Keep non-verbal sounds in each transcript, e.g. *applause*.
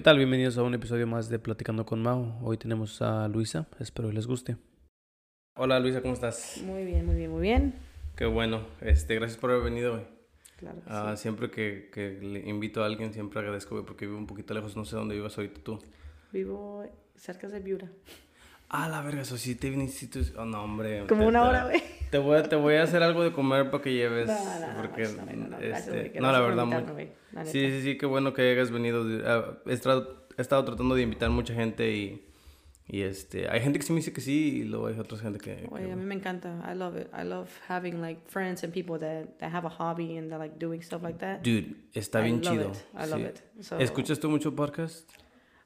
¿Qué tal? Bienvenidos a un episodio más de Platicando con Mao. Hoy tenemos a Luisa, espero que les guste. Hola Luisa, ¿cómo estás? Muy bien, muy bien, muy bien. Qué bueno, este, gracias por haber venido hoy. Claro que Ah, sí. Siempre que, que le invito a alguien, siempre agradezco porque vivo un poquito lejos, no sé dónde vivas ahorita tú. Vivo cerca de Viura. Ah, la verga, eso sí te viniste. Oh, no, hombre. Como te- una hora, güey. Te voy, a, te voy a hacer algo de comer para que lleves. No, no, no, porque, no, no, no, no, este, no, la verdad, muy- Sí, sí, sí, qué bueno que hayas venido. Ah, He estado, he estado tratando de invitar mucha gente y, y este, hay gente que sí me dice que sí y luego hay otra gente que... que- Oye, a mí me encanta. I love it. I love having like friends and people that, that have a hobby and they're like doing stuff like that. Dude, está I bien love chido. it. I love sí. it. So- ¿Escuchas tú mucho podcast?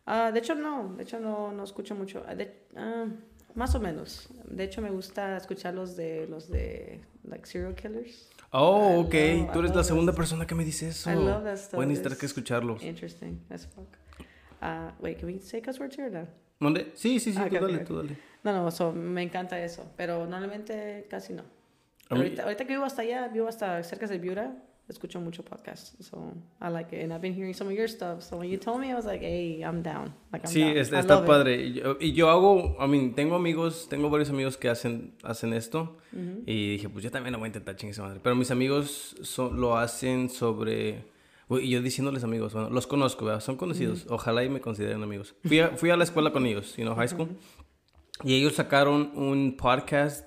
Ah, de hecho, no. De hecho, no, no escucho mucho. Ah, de- ah, más o menos. De hecho, me gusta escuchar los de, los de, like, serial killers. Oh, I ok. love- tú eres la segunda that persona que me dice eso. I love that stuff. Voy a necesitar que escucharlos. Interesting as fuck. Uh, wait, can we say cuss words here or no? ¿Dónde? Sí, sí, sí, Ah, tú dale, ok. tú dale. No, no, so, me encanta eso, pero normalmente casi no. Ahorita, ahorita que vivo hasta allá, vivo hasta cerca de Viura, escucho mucho podcast, so I like it, and I've been hearing some of your stuff, so when you told me, I was like, hey, I'm down, like I'm Sí, down. está love it. padre. Y yo, y yo hago, I mean, tengo amigos, tengo varios amigos que hacen, hacen esto. Y dije, pues yo también lo voy a intentar, chingue madre. Pero mis amigos son- lo hacen sobre... Y yo diciéndoles amigos, bueno, los conozco, ¿verdad? son conocidos. Ojalá y me consideren amigos. Fui a, fui a la escuela con ellos, you know, high school. Y ellos sacaron un podcast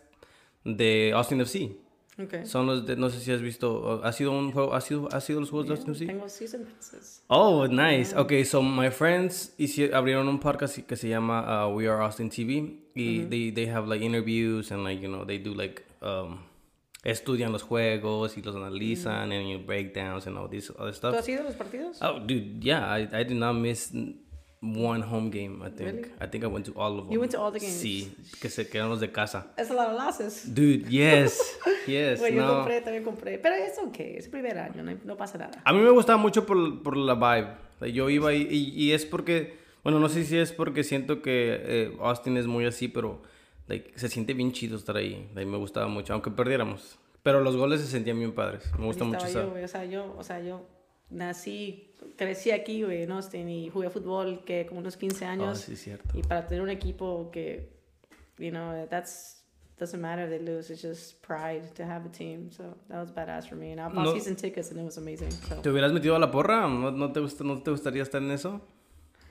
de Austin FC. Okay. Son los de, no sé si has visto, ¿ha sido un juego, ha sido, ha sido los juegos de Yeah, Austin FC? Tengo season passes. Oh, nice. Okay, so my friends hici- abrieron un podcast que se llama uh, We Are Austin TV y they, they have like interviews and like, you know, they do like um, estudian los juegos y los analizan and you breakdowns and all this other ¿Tú stuff. has ido a los partidos? Oh, dude, yeah, I, I did not miss one home game, I think. Really? I think I went to all of them. You went to all the games? Sí, que se quedaron los de casa. Es a lot of losses. Dude, yes. *laughs* Yes, Güey, yo compré, también compré, pero es okay, es el primer año, no, no pasa nada. A mí me gustaba mucho por, por la vibe. Like, yo iba y, y, y es porque, bueno, no sé si es porque siento que eh, Austin es muy así, pero like, se siente bien chido estar ahí. Like, me gustaba mucho, aunque perdiéramos. Pero los goles se sentían bien padres. Me gusta mucho esa. yo, güey, o sea, yo, o sea, yo nací, crecí aquí, güey, en Austin y jugué fútbol que como unos 15 Ah, años. sí, cierto. Y para tener un equipo que, you know, that's doesn't matter if they lose. It's just pride to have a team. So that was badass for me. And I bought No- season tickets and it was amazing. So ¿Te hubieras metido a la porra? ¿No, no, te, gusta, ¿No te gustaría estar en eso?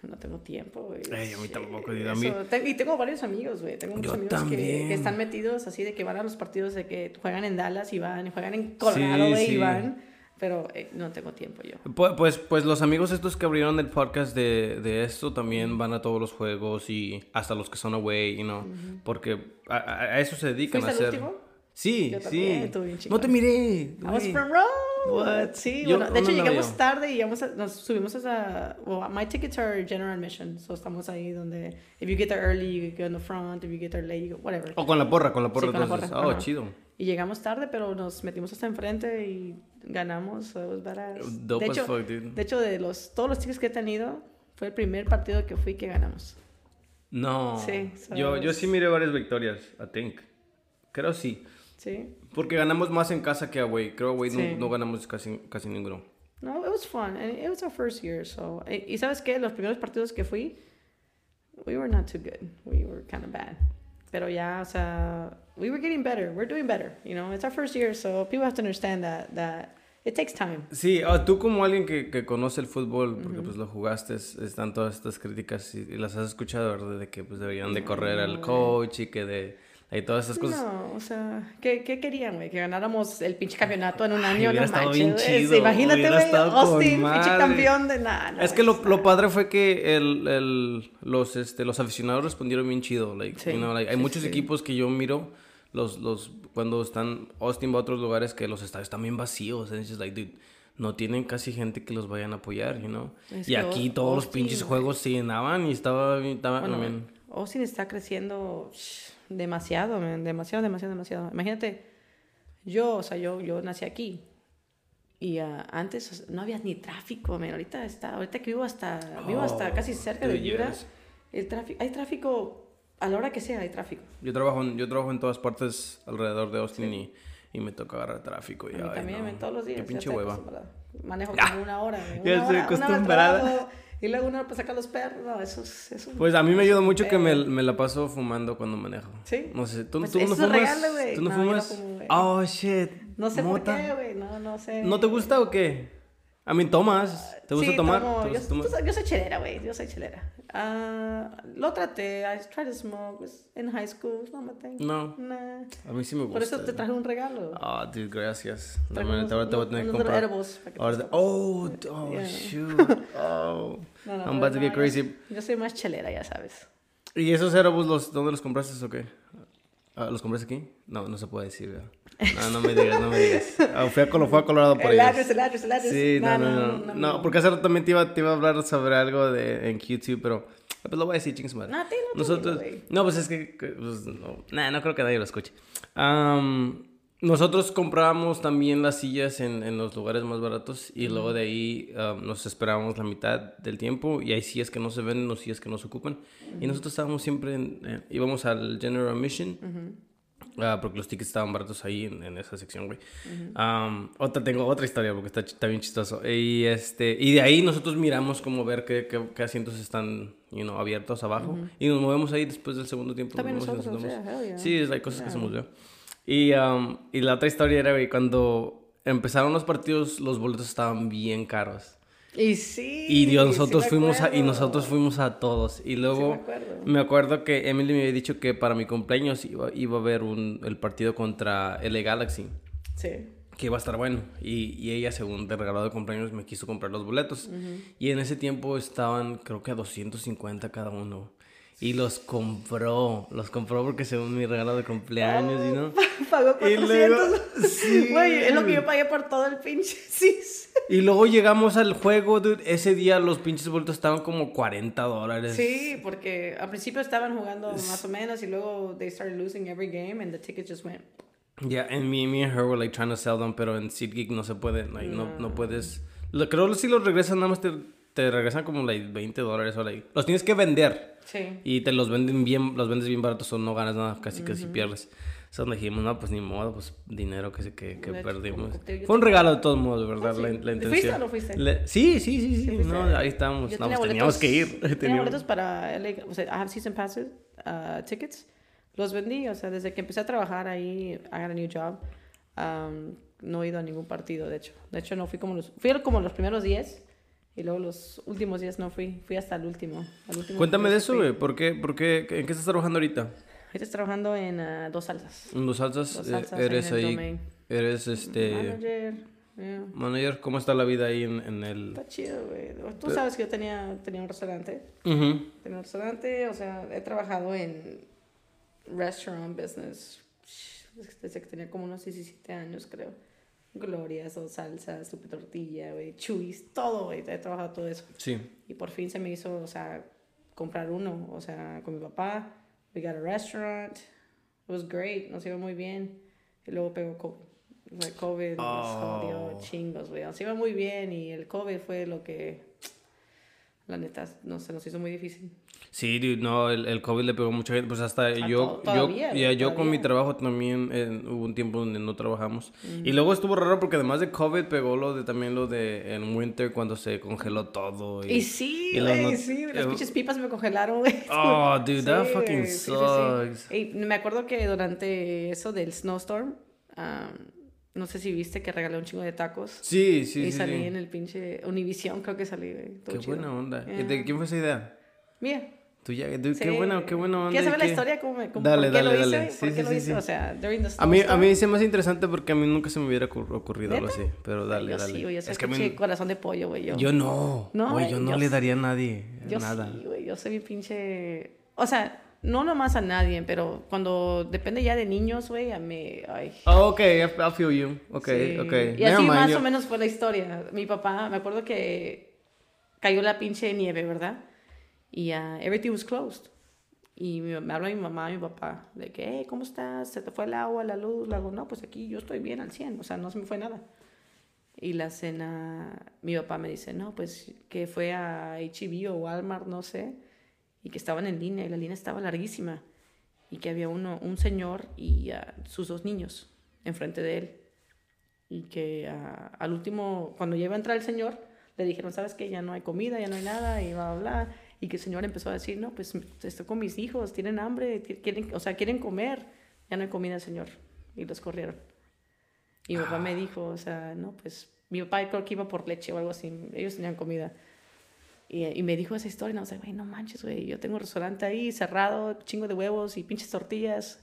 no tengo tiempo, güey. Ey, a mí tampoco, dude, a mí- te- y tengo varios amigos, güey. Tengo muchos Yo amigos que, que están metidos así de que van a los partidos de que juegan en Dallas y van, y juegan en Colorado, sí. y van. Pero eh, no tengo tiempo yo. Pu- Pues, pues los amigos estos que abrieron el podcast de, de esto también van a todos los juegos y hasta los que son away, you know, porque a, a- eso se dedican a ¿Fuiste al hacer. último? Sí, Yo sí. también, No te miré. I was güey. front row. What? Sí, Yo- bueno, de hecho ¿dónde andaba llegamos yo? tarde y llegamos a- nos subimos a well, my tickets are general admission, so estamos ahí donde, if you get there early, you go in the front, if you get there late, you go, whatever. O con la porra, con la porra Sí, con la entonces. porra, Oh, ajá. chido. Y llegamos tarde, pero nos metimos hasta enfrente y ganamos, so it was badass. Dope de as hecho, fuck, dude. de hecho, de los, todos los tickets que he tenido, fue el primer partido que fui que ganamos. No. Sí, so yo, yo es- sí miré varias victorias, I think. Creo sí. Sí. Porque ganamos más en casa que away. Creo away Sí. no, no ganamos casi, casi ninguno. No, it was fun, and it was our first year, so. Y y sabes qué, los primeros partidos que fui, we were not too good. We were kind of bad. Pero ya, o sea, we were getting better. We're doing better. You know, it's our first year, so people have to understand that that it takes time. Sí, ah, tú como alguien que, que conoce el fútbol, porque pues lo jugaste, es- están todas estas críticas y, y las has escuchado, ¿verdad? De que pues deberían de correr al coach y que de... Y todas esas cosas. No, o sea, ¿qué, qué querían, güey? Que ganáramos el pinche campeonato en un año, no estado manches, bien güey. chido, Imagínate, güey, Austin, pinche campeón de nada. Es que lo, lo padre fue que el, el, los, este, los aficionados respondieron bien chido. Like, Sí, you know, like, hay sí, muchos sí. equipos que yo miro, los, los, cuando están Austin va a otros lugares que los estadios están bien vacíos. And it's just like, dude, no tienen casi gente que los vayan a apoyar, you know. Es y aquí todos los Austin, pinches güey. juegos se llenaban y estaba, estaba Bueno, I mean, Austin está creciendo demasiado, man, demasiado, demasiado, demasiado. Imagínate, yo, o sea, yo, yo nací aquí. Y ah, antes no había ni tráfico, man. Ahorita está, ahorita que vivo hasta, vivo hasta Oh, casi cerca de yes. el tráfico, hay tráfico a la hora que sea, hay tráfico. Yo trabajo, en, yo trabajo en todas partes alrededor de Austin y, y me toca agarrar tráfico. Y, A mí ay, también, no, todos los días. Qué pinche hueva. acostumbrada. Manejo *laughs* como una hora, man, Ya una estoy hora, una hora acostumbrada. Y luego uno pues saca los perros. No, eso es. Eso Pues a mí me ayuda mucho que me, me la paso fumando cuando manejo. Sí. No sé, ¿tú, Pues tú eso no fumas? güey. ¿Tú no, No, no fumas? güey. oh, shit. No sé ¿Mota? por qué, güey. No, no sé. ¿No te gusta o qué? A mí tomas. ¿Te gusta Sí, tomar? tomo. ¿Te Yo, gusta tomar? tú sabes, yo soy chelera, güey. Yo soy chelera. Ah, lo traté. I tried to smoke was in high school. No me tengo. No, Nah. a mí sí me gusta. Por eso te traje un regalo. Ah, dude, gracias. No, man, unos- ahora te voy a tener que comprar. edibles Ahora te- Oh, oh, Yeah. shoot. *laughs* Oh. No, no, I'm about to get yo- crazy. Yo soy más chelera, ya sabes. ¿Y esos edibles, los, dónde los compraste o qué? Ah, ¿Los compraste aquí? No, no se puede decir, ¿verdad? No, no me digas, no me digas. Ah, fui a, Colo- fue a Colorado por El ellos. el address, el address. Sí, no, no, no. No, porque hace rato también te iba, te iba a hablar sobre algo de, en YouTube, pero pues lo voy a decir, chingas madre. No, tú, Nosotros, no, pues es que, pues, no, nah, no creo que nadie lo escuche. Am, nosotros comprábamos también las sillas en, en los lugares más baratos y luego de ahí am, nos esperábamos la mitad del tiempo y hay sillas que no se venden o sillas que no se ocupan. Y nosotros estábamos siempre, en, eh, íbamos al General Mission. Ah, porque los tickets estaban baratos ahí en, en esa sección, güey. Am, otra, tengo otra historia porque está, está bien chistoso. Y, este, y de ahí nosotros miramos como ver qué, qué, qué asientos están you know, abiertos abajo. Y nos movemos ahí después del segundo tiempo. También nos nosotros, nos yeah, yeah. Sí, es, hay cosas que se nos. Y, am, y la otra historia era, güey, cuando empezaron los partidos, los boletos estaban bien caros. Y sí. Y Dios, sí nosotros me fuimos a, y nosotros fuimos a todos. Y luego me acuerdo. me acuerdo que Emily me había dicho que para mi cumpleaños iba, iba a haber un, el partido contra LA Galaxy. Sí. Que iba a estar bueno. Y, y ella, según de regalo de cumpleaños, me quiso comprar los boletos. Y en ese tiempo estaban, creo que a 250 cada uno. Y los compró. Los compró porque según mi regalo de cumpleaños, ¿y no? *laughs* Pagó Y 400. luego- sí. *laughs* Güey, es lo que yo pagué por todo el pinche. *laughs* Sí. Y luego llegamos al juego, dude. Ese día los pinches boletos estaban como 40 dólares. Sí, porque al principio estaban jugando más o menos y luego they started losing every game and the tickets just went. Yeah, and me, me and her were like trying to sell them, pero en SeatGeek no se puede, like, no. no, puedes. Lo, creo que si los regresan, nada más te, te regresan como like 20 dólares o like. Los tienes que vender Sí. y te los venden bien, los vendes bien baratos o no ganas nada, casi casi pierdes. Entonces dijimos, no, pues ni modo, pues dinero que, se- que, que perdimos. que Fue un regalo de todos modos, ¿verdad? Ah, sí. La, la ¿Te intención. fuiste o no fuiste? Le- sí, sí, sí, sí. no, ahí estábamos. No, pues teníamos boletos- que ir. Tenía *laughs* Teníamos- boletos para LA, o sea, I have season passes, uh, tickets. Los vendí, o sea, desde que empecé a trabajar ahí, I got a new job. um, no he ido a ningún partido, de hecho. De hecho, no fui como los, fui como los primeros 10 y luego los últimos 10 no fui, fui hasta el último. al último Cuéntame de eso, güey. ¿Por qué, por qué, ¿En qué estás trabajando ahorita? Estoy trabajando en uh, dos salsas. En Dos salsas, Dos eh, salsas eres el ahí, domain. eres este Manager. yeah. manager. ¿Cómo está la vida ahí en, en el? Está chido, güey. Tú sabes que yo tenía, tenía un restaurante. Ujú. Tenía un restaurante, o sea, he trabajado en restaurant business desde que tenía como unos 17 años, creo. Glorias o salsas, super tortilla, güey, chuis, todo, güey. He trabajado todo eso. Sí. Y por fin se me hizo, o sea, comprar uno, o sea, con mi papá. We got a restaurant. It was great, nos iba muy bien. Y luego pegó COVID. O sea, COVID nos Oh. jodió chingos, güey. Nos iba muy bien y el COVID fue lo que, la neta, no, se nos hizo muy difícil. Sí, dude, no, el, el COVID le pegó a mucha gente. Pues hasta yo, to- yo, todavía, ya, güey, yo con mi trabajo también eh, hubo un tiempo donde no trabajamos. Y luego estuvo raro porque además de COVID pegó lo de también lo de en winter cuando se congeló todo. Y, Y sí, y güey, not- sí, las eh, pinches pipas me congelaron. *laughs* Oh, dude, that Sí, fucking güey, sí, sí, sucks. Ey, me acuerdo que durante eso del snowstorm, um, no sé si viste que regalé un chingo de tacos. Sí, sí, y sí. salí sí. en el pinche Univision, creo que salí. Estuvo Qué chido. buena onda. Yeah. ¿De quién fue esa idea? Mía. Tuya, dude, Sí. qué buena, qué buena onda. ¿Quieres saber la qué- historia? ¿Cómo, me, cómo, Dale, ¿Por qué dale, lo hice? dale. ¿Por Sí, qué sí, lo sí, hice? sí. O sea, during the A mí, a mí se me hace interesante porque a mí nunca se me hubiera ocur- ocurrido algo ¿Neta? así. Pero dale, yo dale. sí, güey, yo soy es que a mí- pinche corazón de pollo, güey. Yo, yo no. No, Güey, yo no yo le sí. daría a nadie Yo nada. sí, güey, yo soy bien pinche... O sea, no nomás a nadie, pero cuando depende ya de niños, güey, a mí... Ay, Oh, ok, I, I feel you. Ok, Sí. ok. Y así más o menos fue la historia. Mi papá, me acuerdo que cayó la pinche nieve, ¿verdad? Y uh, everything was closed. Y me, habla mi mamá mi papá de que, hey, ¿cómo estás? ¿Se te fue el agua, la luz? Le hago, no, pues aquí yo estoy bien al 100, o sea, no se me fue nada. Y la cena, mi papá me dice, no, pues que fue a HEB o Walmart, no sé, y que estaban en línea y la línea estaba larguísima y que había uno, un señor y ah, sus dos niños enfrente de él y que ah, al último, cuando ya iba a entrar el señor, le dijeron, ¿sabes qué? Ya no hay comida, ya no hay nada, y bla, bla, bla. Y que el señor empezó a decir, no, pues estoy con mis hijos, tienen hambre, quieren, o sea, quieren comer, ya no hay comida, señor. Y los corrieron. Y mi papá me dijo, o sea, no, pues mi papá creo que iba por leche o algo así, ellos tenían comida. Y, y me dijo esa historia, y no sé, güey, no manches, güey, yo tengo un restaurante ahí cerrado, chingo de huevos y pinches tortillas.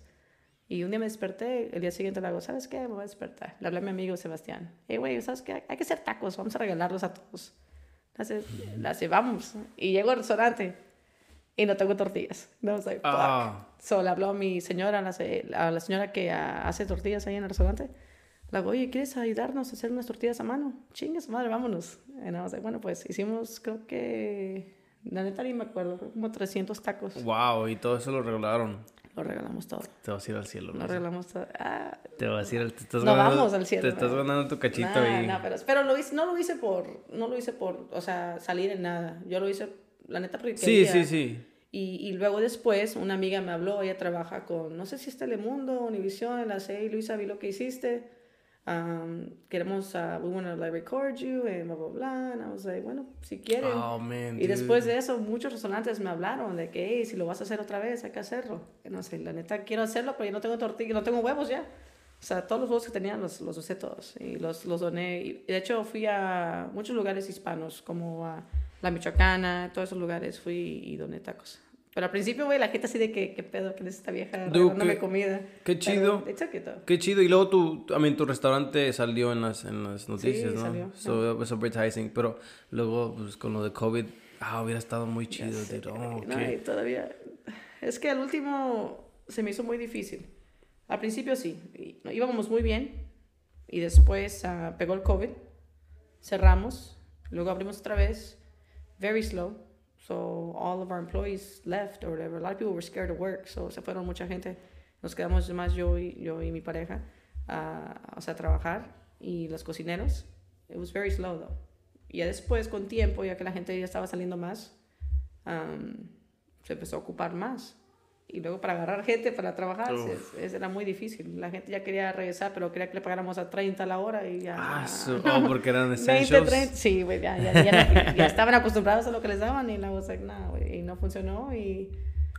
Y un día me desperté, el día siguiente le hago, ¿sabes qué? Me voy a despertar. Le hablé a mi amigo Sebastián. Hey, güey, ¿sabes qué? Hay que hacer tacos, vamos a regalarlos a todos. La vamos. Y llego al restaurante y no tengo tortillas. No, like, ah. So le habló a mi señora, a la, señora que hace tortillas ahí en el restaurante. Le digo, oye, ¿quieres ayudarnos a hacer unas tortillas a mano? Chingas, madre, vámonos. Y I was bueno, pues hicimos, creo que, la neta ni me acuerdo, como 300 tacos. Wow, y todo eso lo regalaron. Lo regalamos todo. Te vas a ir al cielo. Lo regalamos todo. Ah, te vas a ir al... Te estás no vamos al cielo. Te estás ganando tu cachito ahí. No, pero, pero lo hice, no lo hice por... No lo hice por, o sea, salir en nada. Yo lo hice, la neta, porque Sí, sí, sí. Y, y, luego después una amiga me habló, ella trabaja con, no sé si es Telemundo, Univision, la sé, Luisa, vi lo que hiciste um, queremos, uh, we want to like record you, and blah, blah, blah. And I was like, bueno, si quieren. Oh, man, y después de eso, muchos restaurantes me hablaron de que, hey, si lo vas a hacer otra vez, hay que hacerlo. Y no sé, la neta, quiero hacerlo, pero yo no tengo tortilla, no tengo huevos ya. O sea, todos los huevos que tenían los, los usé todos y los, los doné. Y de hecho, fui a muchos lugares hispanos, como a La Michoacana, todos esos lugares fui y doné tacos. Pero al principio, güey, la gente así de que, ¿qué pedo? ¿Quién es esta vieja dándome comida? Qué chido. Qué chido. Y luego tu, I mean, tu restaurante salió en las, en las noticias, sí, ¿no? Salió. So it was advertising. Pero luego, pues con lo de COVID, ah, hubiera estado muy chido. Oh, no, y todavía. Es que al último se me hizo muy difícil. Al principio sí. Íbamos muy bien. Y después uh, pegó el COVID. Cerramos. Luego abrimos otra vez. Very slow So all of our employees left or whatever. A lot of people were scared to work, so se fueron mucha gente. Nos quedamos más yo y, yo y mi pareja, uh, o sea, a trabajar y los cocineros. It was very slow though. Y ya después, con tiempo, ya que la gente ya estaba saliendo más, um, se empezó a ocupar más y luego para agarrar gente para trabajar es, era muy difícil. La gente ya quería regresar, pero quería que le pagáramos a 30 a la hora y ya... Ah, *laughs* oh, porque eran essentials. 20, sí, güey, ya, ya, ya, estaban acostumbrados a lo que les daban y la voz güey, y no funcionó y...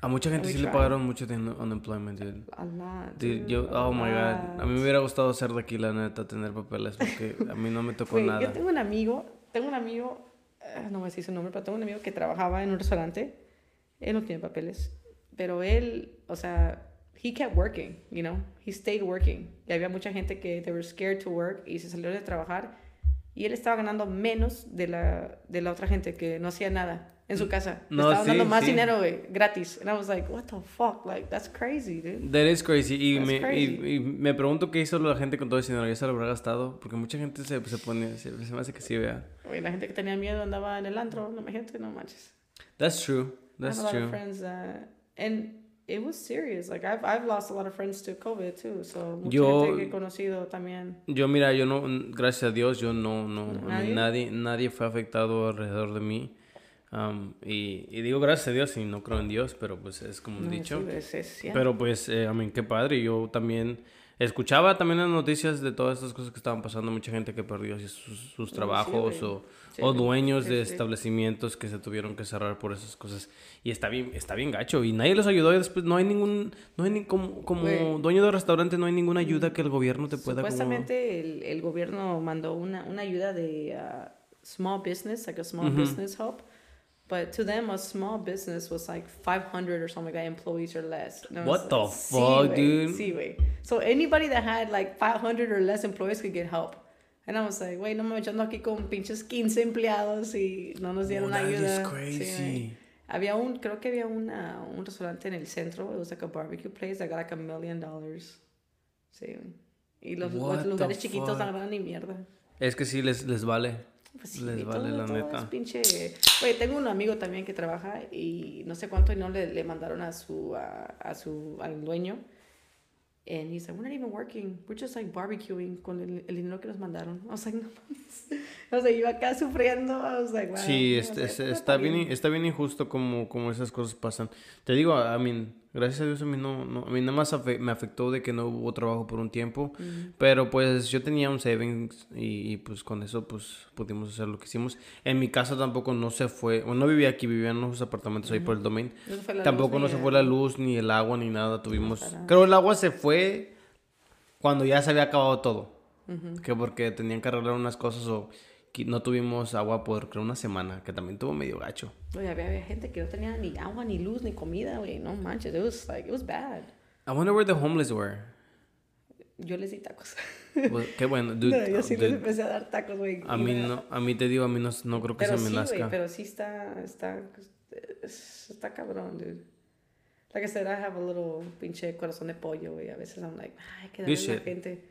A mucha gente sí le pagaron mucho de unemployment, dude. A lot, dude. yo, oh my god. A mí me hubiera gustado ser de aquí, la neta, tener papeles, porque a mí no me tocó nada. Yo tengo un amigo, tengo un amigo, eh, no me sé su nombre, pero tengo un amigo que trabajaba en un restaurante. Él no tiene papeles pero él, o sea, he kept working, you know, he stayed working. Y había mucha gente que they were scared to work y se salió de trabajar. Y él estaba ganando menos de la, de la otra gente que no hacía nada en su casa. No, estaba dando más dinero, güey, gratis. And I was like, what the fuck? Like, that's crazy, dude. That is crazy. Y, me, Y, me pregunto qué hizo la gente con todo ese dinero. ¿Ya se lo habrá gastado? Porque mucha gente se, se pone, se, me hace que sí, vea. Oye, la gente que tenía miedo andaba en el antro. No, gente, no manches. That's true. That's I have true. A lot of friends that and it was serious. Like I've I've lost a lot of friends to COVID too. So mucha yo, gente que he conocido también. Yo mira, yo no, gracias a Dios, yo no, no, ¿Nadie? nadie, nadie fue afectado alrededor de mí. Um, y, y, digo gracias a Dios y no creo en Dios, pero pues es como un dicho. Sí, es, es pero pues, eh, I mean, qué padre. Yo también escuchaba también las noticias de todas estas cosas que estaban pasando. Mucha gente que perdió sus, sus trabajos o o dueños de establecimientos que se tuvieron que cerrar por esas cosas. Y está bien, está bien gacho. Y nadie los ayudó y después no hay ningún, no hay ni, como, como dueño de restaurante no hay ninguna ayuda que el gobierno te pueda Supuestamente el, el, gobierno mandó una, una ayuda de uh, small business, like a small business help. But to them, a small business was like 500 or something like that employees or less. What the fuck, dude? Sí, way. So anybody that had like 500 or less employees could get help. And I was like, güey, no me echando aquí con pinches 15 empleados y no nos dieron oh, ayuda. Is crazy. había un, creo que había una, un restaurante en el centro. It was like a barbecue place that got like a million dollars. Sí. Y los, los lugares chiquitos no ganan ni mierda. Es que sí les, les vale. Pues les vale la neta. Es pinche... Oye, tengo un amigo también que trabaja y no sé cuánto y no le, le mandaron a su, a, a su, al dueño And he said, we're not even working. We're just like barbecuing con el, el dinero que nos mandaron. I was like, no O sea, yo acá sufriendo. I was like, wow. Sí, este, está, bien, está bien injusto como, como esas cosas pasan. Te digo, I mean, Gracias a Dios a mí no, no a mí nada más afe- me afectó de que no hubo trabajo por un tiempo, pero pues yo tenía un savings y, y, pues con eso pues pudimos hacer lo que hicimos. En mi casa tampoco no se fue, bueno, no vivía aquí, vivía en unos apartamentos ahí por el domain. No Tampoco no se fue la luz ni el agua ni nada, tuvimos... para- Creo el agua se fue cuando ya se había acabado todo. Que porque tenían que arreglar unas cosas o no tuvimos agua por creo una semana, que también tuvo medio gacho. Güey, había, había gente que no tenía ni agua, ni luz, ni comida, güey. No manches. It was like, it was bad. I wonder where the homeless were. Yo les di tacos. Well, qué bueno, *laughs* dude. No, yo sí les empecé a dar tacos, güey. a mí no, a mí te digo, a mí no, no creo que Pero se me sí, güey, pero sí está, está, es- está cabrón, dude. Like I said, I have a little pinche corazón de pollo, güey. A veces I'm like, ay, que You darle a la gente.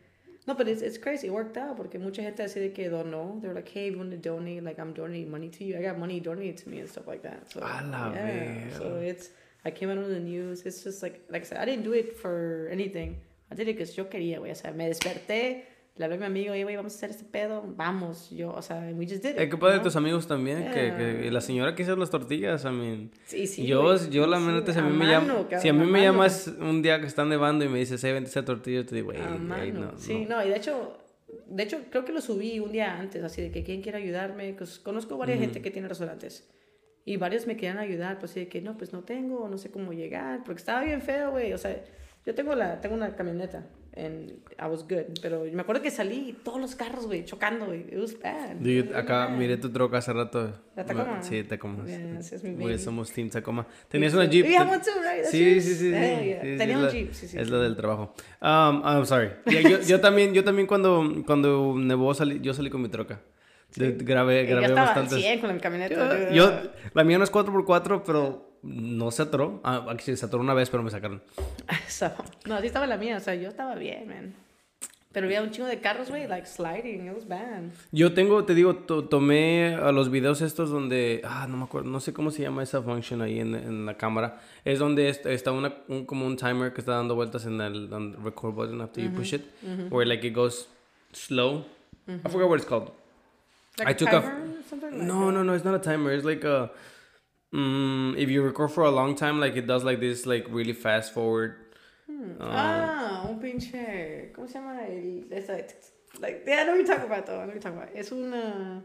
No, but it's, it's crazy. It worked out porque mucha gente así de que donó. They're like, hey, you want to donate, like I'm donating money to you. I got money donated to me and stuff like that. So, A la yeah. So it's, I came out on the news. It's just like, like I said, I didn't do it for anything. I did it because yo quería, güey. O sea, me desperté, le hablé a mi amigo, hey, güey, vamos a hacer este pedo. Vamos. Yo, o sea, we just did it. Qué you know? tus amigos también, que, que Yeah. la señora que hizo las tortillas, I mean. Sí, sí, yo, güey. yo la Sí, neta, si a mí a me mano, llama, cabrón, si a mí a me llamas un día que está nevando y me dices, hey, vente esa tortilla, yo te digo, güey, no, sí, no. no. y de hecho, de hecho, creo que lo subí un día antes, así de que quién quiere ayudarme. Pues, conozco varias gente que tiene restaurantes. Y varios me querían ayudar, pues así de que no, pues no tengo, no sé cómo llegar, porque estaba bien feo, güey. O sea, yo tengo, la, tengo una camioneta, and I was good. Pero me acuerdo que salí y todos los carros, güey, chocando, güey. It was bad. Dude, It was acá bad. miré tu troca hace rato. ¿La Tacoma? Sí, Tacoma. Yeah, ese es mi Güey, baby. somos Team Tacoma. Tenías una Jeep. One too, right? Sí, sí, sí. sí, yeah. sí, sí, Tenía un la- Jeep, sí, sí. Es sí. lo del trabajo. Um, I'm sorry. *laughs* Yeah, yo, yo también, yo también cuando, cuando nevó salí, yo salí con mi troca. De- grabé, grabé estaba al bastantes. 100 con la camioneta. Yo, yo- la mía no es 4x4, pero no se atoró. Ah, aquí se atoró una vez, pero me sacaron. *laughs* So, no, así estaba la mía, o sea, yo estaba bien, man. Pero había un chingo de carros, güey, like sliding, it was bad. Yo tengo, te digo, to- tomé a los videos estos donde, ah, no me acuerdo, no sé cómo se llama esa function ahí en, en la cámara. Es donde est- está una, un, como un timer que está dando vueltas en el on the record button after you push it, where like it goes slow. I forgot what it's called. Like I a took a- timer or something like No, no, no, it's not a timer. It's like a, mm, if you record for a long time, like it does like this, like really fast forward. Um, Ah, un pinche, ¿cómo se llama? El, esa, like, yeah, I know what you're talking about, though, I know what you're talking about. Es una,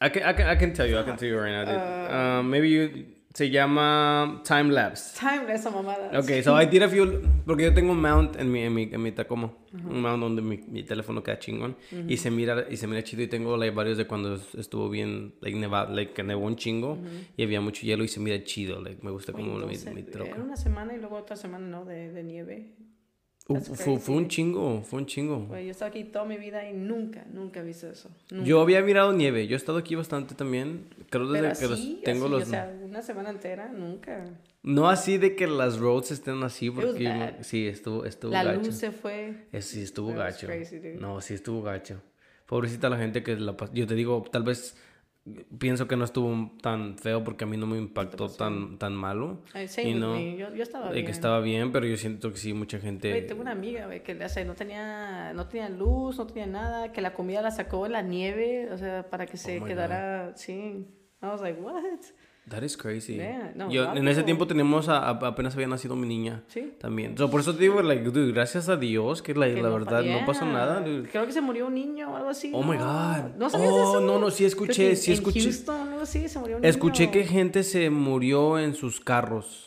I can, I can, I can tell you, I can tell you right now. dude. Um, maybe you, se llama time lapse. time, esa mamada. Okay, so I did a few, porque yo tengo un mount en mi, en mi, en mi Tacoma, un mount donde mi, mi teléfono queda chingón y se mira y se mira chido y tengo like, varios de cuando estuvo bien, like nevado, like que nevó un chingo y había mucho hielo y se mira chido, like me gusta como mi, mi troca. Era una semana y luego otra semana, ¿no? De, de nieve. Uh, fue, fue un chingo, fue un chingo. Yo he estado aquí toda mi vida y nunca, nunca he visto eso. Nunca. Yo había mirado nieve, yo he estado aquí bastante también, creo Pero desde que los- así, tengo así, los... o sea, una semana entera, nunca. no así de que las roads estén así, porque sí, estuvo, estuvo La gacho. luz se fue. Eh, sí, estuvo gacho. crazy. No, sí estuvo gacho. Pobrecita la gente que la Yo te digo, tal vez pienso que no estuvo tan feo porque a mí no me impactó tan, tan malo. Ay, Y with no. Yo, yo estaba bien. que estaba bien, pero yo siento que sí, mucha gente... Güey, tengo una amiga, güey, que o sea, no tenía, no tenía luz, no tenía nada, que la comida la sacó en la nieve, o sea, para que se Oh quedara, sí. I was like, what? That is crazy. Yeah, no, yo, en ese tiempo tenemos, a- a- apenas había nacido mi niña Sí. también. So, por eso te digo, like, dude, gracias a Dios que la, Que la no verdad no fa- pasó yeah. nada. dude. Creo que se murió un niño o algo así. Oh my ¿no? God. ¿No sabías Oh, eso? no, no, sí escuché, que sí en escuché. Houston, algo así, se murió un Escuché niño. que gente se murió en sus carros.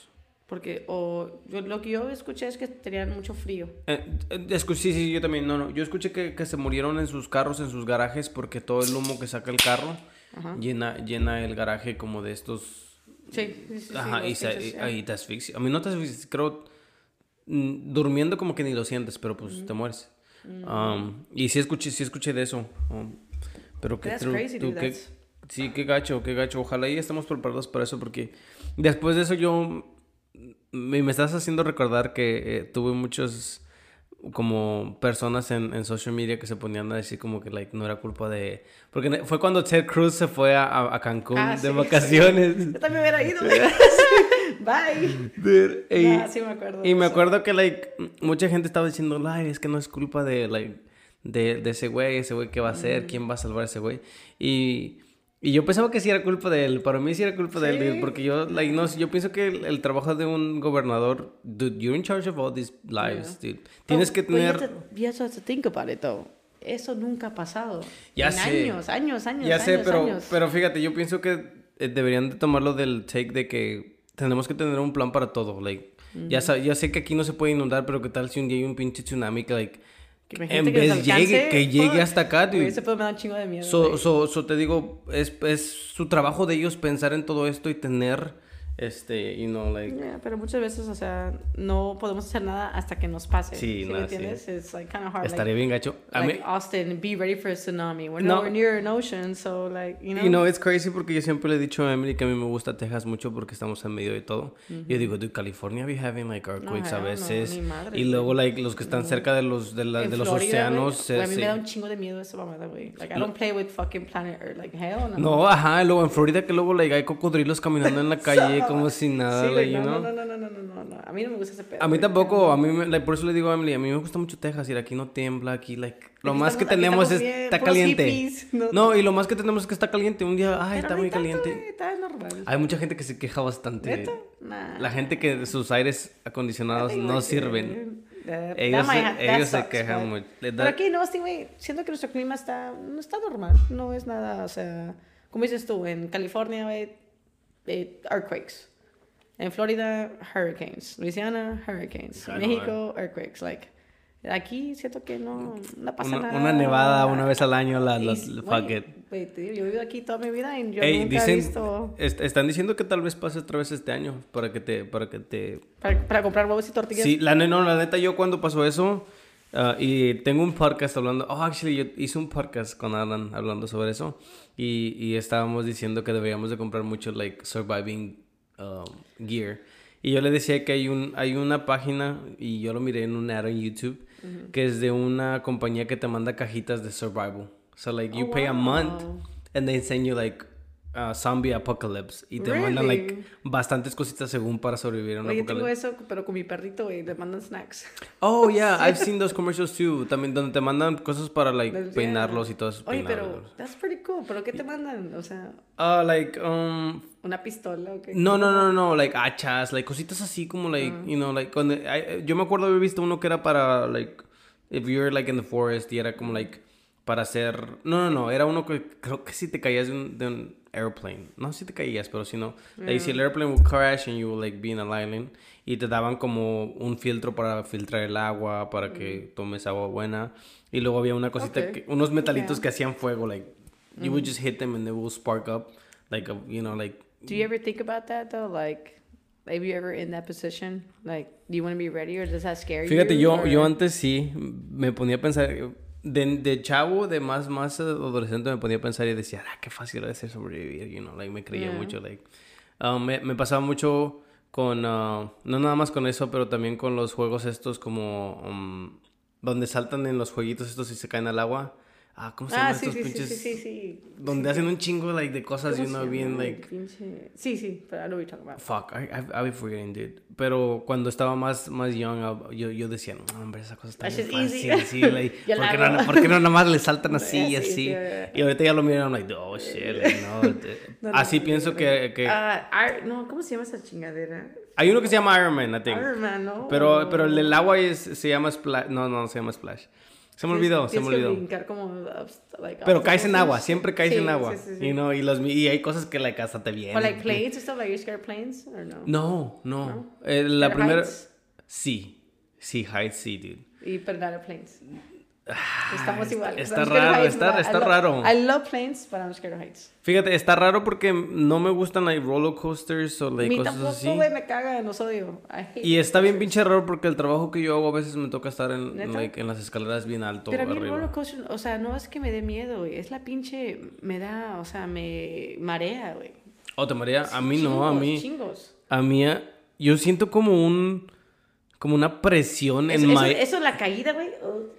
Porque, o, yo, lo que yo escuché es que tenían mucho frío. Eh, eh, escu- sí, sí, yo también. No, no. Yo escuché que, que se murieron en sus carros, en sus garajes, porque todo el humo que saca el carro llena, llena el garaje como de estos. Sí, sí, sí. Ajá, y, se, y- y te asfixia. A mí no te asfixia, creo. mm, Durmiendo como que ni lo sientes, pero pues te mueres. Um, y sí escuché, sí escuché de eso. um, pero que That's tú- crazy, tú dude, qué- that's- Sí, qué gacho, qué gacho. Ojalá y estemos preparados para eso porque después de eso yo... Me, me estás haciendo recordar que eh, tuve muchos como personas en, en social media que se ponían a decir como que like, no era culpa de... Porque fue cuando Ted Cruz se fue a, a- Cancún Ah, de sí, sí. vacaciones. Yo también hubiera ido. *laughs* *laughs* Bye. Dude, y, Ah, sí me acuerdo. y me eso. acuerdo que like mucha gente estaba diciendo, like, es que no es culpa de like de, de ese güey, ese güey qué va a hacer, quién va a salvar a ese güey. Y Y yo pensaba que sí era culpa de él. Para mí sí era culpa de él, Sí. Porque yo, like, no, yo pienso que el, el trabajo de un gobernador, dude, you're in charge of all these lives, dude. Tienes que But- but you tener... have to- You have to think about it, though. Eso nunca ha pasado. Ya en sé. años, años, años, Ya sé, años, pero, años. pero fíjate, yo pienso que eh, deberían de tomarlo del take de que tenemos que tener un plan para todo, like... Ya, ya sé que aquí no se puede inundar, pero qué tal si un día hay un pinche tsunami que, like... Que en que vez llegue, alcance, que llegue hasta acá, dude. Ese me da un chingo de miedo. So, so, so te digo, es, es su trabajo de ellos pensar en todo esto y tener, este, you know, like... Yeah, pero muchas veces, o sea, no podemos hacer nada hasta que nos pase. Sí, sí. entiendes? It's like kind of hard. Estaría like, bien gacho. A like mí, Austin, be ready for a tsunami. We're No. nowhere near an ocean, so like, you know. you know, it's crazy porque yo siempre le he dicho a Emily que a mí me gusta Texas mucho porque estamos en medio de todo. Yo digo, dude, California be having like earthquakes a no, veces. ni madres, y luego, like, los que están cerca de los, de, la- de los Florida, océanos. se- güey, a mí se- me da un chingo de miedo esa mamada, güey. Like, I don't play with fucking planet Earth. Like, hell no. No, ajá, y luego en Florida que luego, like, hay cocodrilos caminando en la *laughs* calle como si nada, Sí, like, you no, know. no, no, no, no, no, no, no. A mí no me gusta ese pedo. A mí tampoco, a mí, me- like, por eso le digo a Emily, a mí me gusta mucho Texas, ir aquí no tiembla, aquí, like, lo Aquí más que estamos- tenemos es, bien, está caliente. hippies, *laughs* no- No, y lo más que tenemos es que está caliente, un día, ay, Pero está no muy tanto, caliente. Está normal. Hay mucha gente que se queja bastante. Nah. La gente que sus aires acondicionados no sirven. that- Ellos that se- quejan mucho. Pero aquí en Austin, güey, siento que nuestro clima está, no está normal. No es nada, o sea, como dices tú, en California, güey, eh, earthquakes. En Florida, hurricanes. Louisiana, hurricanes. No, México, earthquakes. Like, aquí siento que no, no pasa Una, nada. una nevada una vez al año, la, las- güey, fuck it. digo, yo he vivido aquí toda mi vida y yo Ey, nunca dicen, he visto... est- están diciendo que tal vez pase otra vez este año para que te, para que te Para, para comprar huevos y tortillas. Sí, la, no, la neta, yo cuando pasó eso, ah, y tengo un podcast hablando, oh, actually, yo hice un podcast con Alan hablando sobre eso, y, y estábamos diciendo que deberíamos de comprar mucho, like, surviving um, gear. Y yo le decía que hay, un, hay una página, y yo lo miré en un ad en YouTube, que es de una compañía que te manda cajitas de survival. So, like, you Oh, pay a month, wow. and they send you, like, a zombie apocalypse. Y te mandan, like, bastantes cositas según para sobrevivir a un Oye, yo tengo apocalipsis. eso, pero con mi perrito, güey, le mandan snacks. Oh, *laughs* yeah, I've seen those commercials too. También donde te mandan cosas para, like, peinarlos y todo eso. Oye, pero that's pretty cool. ¿Pero qué te mandan? O sea, Ah, like, um... una pistola o qué. No, no, no, no, like, hachas, like, cositas así como, like, Ah. you know, like, cuando... I- yo me acuerdo haber visto uno que era para, like, if you're, like, in the forest y era como, like, para hacer... No, no, no, era uno que creo que si te caías de un, de un airplane. No si te caías, pero si no. Like, si el airplane would crash and you would, like, be in an island y te daban como un filtro para filtrar el agua, para que tomes agua buena. Y luego había una cosita, Ok. que, unos metalitos Yeah. que hacían fuego, like, you would just hit them and they will spark up, like, a, you know, like... Do you ever think about that though? Like, maybe you ever in that position? Like, do you want to be ready or does that scare Fíjate, you? yo, or- yo antes sí me ponía a pensar, de, de chavo, de más, más adolescente, me ponía a pensar y decía, ah, qué fácil debe ser sobrevivir, you know, like, me creía Yeah. mucho, like, um, me, me pasaba mucho con, uh, no nada más con eso, pero también con los juegos estos como, um, donde saltan en los jueguitos estos y se caen al agua. Ah, ¿cómo se Ah, llaman sí, estos sí, pinches? sí, sí, sí. Donde hacen un chingo, like, de cosas y ¿Cómo uno bien, like, Pinche- Sí, sí, pero I know what you're talking about. Fuck, I, I, I be forgetting, dude. Pero cuando estaba más, más young, uh, yo, yo decía, no, hombre, esa cosa está That's bien fácil. easy. Sí, like, *laughs* ¿por, qué no, por qué no nada más le saltan *laughs* así y Sí, así? sí, Y ahorita ya lo miran, I'm like, oh, *laughs* shit, like, no. No, no, así no, pienso que... que... Ah, Ar- no, ¿cómo se llama esa chingadera? Hay uno que se llama Iron Man, I think. Iron Man, ¿no? Pero, pero el del agua es, se llama Splash. No, no, se llama Splash. Se me olvidó, se me olvidó. como, uh, like, Pero obstacles. caes en agua, siempre caes Sí, en agua. sí, sí. You know, y, los, y hay cosas que la casa te vienen. Or like planes and stuff, like you're scared planes or no? No, no. ¿No? Eh, la primera... heights. Sí, sí, heights, sí, dude. Y of planes. Estamos igual. está raro, heights, está- I está love- raro. I love planes, but I'm scared of heights. Fíjate, está raro porque no me gustan like roller coasters o like Mi cosas tampoco, así. me caga, los odio. Y está bien pinche raro porque el trabajo que yo hago a veces me toca estar en, en las escaleras bien alto Pero a mí el roller coaster, o sea, no es que me dé miedo, güey. Es la pinche, me da, o sea, me marea, güey. ¿O te María? A mí no, a mí... Chingos. A mí, yo siento como un... como una presión Eso, en eso, my... eso, la caída, güey.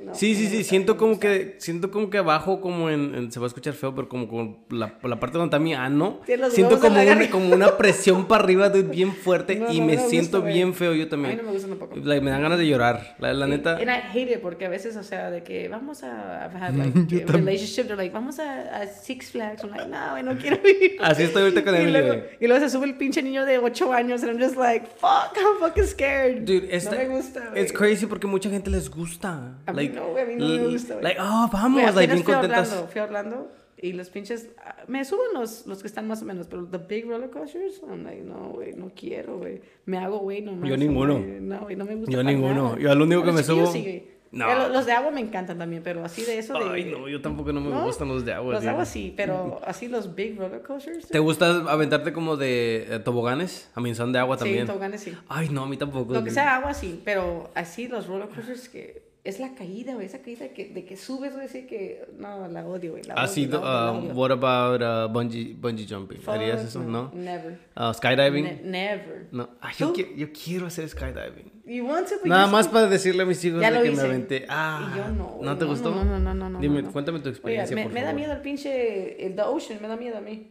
No, Sí, sí, sí, siento como que, siento como que abajo, como en, en- se va a escuchar feo, pero como con la, la parte donde está mi ano, los siento como como una presión para arriba, dude, bien *laughs* fuerte, No, y no, me siento gusta, bien feo yo A mí también. no me gusta tampoco. Like, me dan ganas de llorar, la, la neta. And I hate it porque a veces, o sea, de que vamos a I've had *laughs* like a relationship, they're like, vamos a, a Six Flags. I'm like, no, no quiero ir. Así estoy ahorita con *laughs* y Emily, luego, y luego se sube el pinche niño de 8 años, and I'm just like, fuck, I'm fucking scared. Dude, esta- no me gusta. It's crazy porque mucha gente les gusta. A mí like, no, güey, a mí no me gusta, güey. Like, oh, Güey, vamos, like, bien fui contentas. Orlando, fui a Orlando y los pinches, ah, me suben los, los que están más o menos, pero the big roller coasters, I'm like, no, güey, no quiero, güey. Me hago, güey, no Yo ninguno. No, güey, no me gusta Yo ninguno. nada. Yo al único que me subo- sí. No. Lo- Los de agua me encantan también, pero así de eso de... Ay, no, yo tampoco no me ¿No? gustan los de agua. Los de agua sí, pero así los big roller coasters. ¿Te gusta aventarte como de eh, toboganes? A mí son de agua también. Sí, toboganes sí. Ay, no, a mí tampoco. Lo que sea agua sí, pero así los roller coasters que es la caída, güey, esa caída que, de que subes, güey, así que no, la odio, güey. la odio, la um, what about uh, bungee, bungee jumping? ¿Harías eso? ¿No? Never. Uh, skydiving? Ne- never. no. Ay, yo, ¿Tú? qui- yo quiero hacer skydiving. You want to, Nada más para decirle a mis hijos Ya de lo que me hice. aventé. Ah, Y yo no, güey, te no, gustó? no, no, no, no, no, Dime, no. cuéntame tu experiencia, me, por me da favor. miedo el pinche, el the ocean, me da miedo a mí.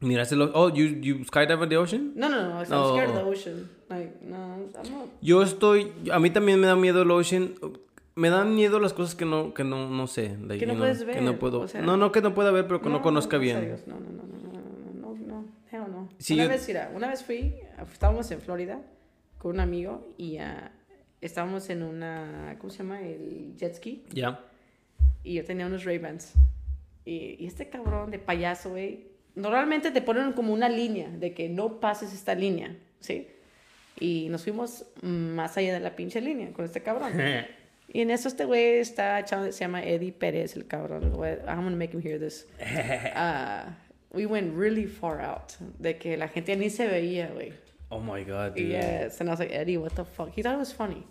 Miraste lo... Oh, you, you skydive in the ocean? No, no, no, I'm No. scared of the ocean. Like, no, I'm not. Yo estoy... A mí también me da miedo el ocean. Me dan miedo las cosas que no, que no, no sé. like, Que no know, puedes Que ver, no puedo... o sea- no, no que no pueda ver, pero que no, conozca gracias a bien. Dios, No, no, no, no, no, no, no, no, no. Sí, una yo- vez, mira, una vez fui, estábamos en Florida con un amigo y ah, estábamos en una, ¿cómo se llama? El jet ski. Ya. y yo tenía unos Ray-Bans. Y, y este cabrón de payaso, güey, normalmente te ponen como una línea de que no pases esta línea, ¿sí? Y nos fuimos más allá de la pinche línea con este cabrón. *laughs* Y en eso este güey está echando, se llama Eddie Pérez, el cabrón. I'm gonna make him hear this. Ah, *laughs* we went really far out. De que la gente ni se veía, güey. oh my God, dude. Yes, and I was like, Eddie, what the fuck? He thought it was funny.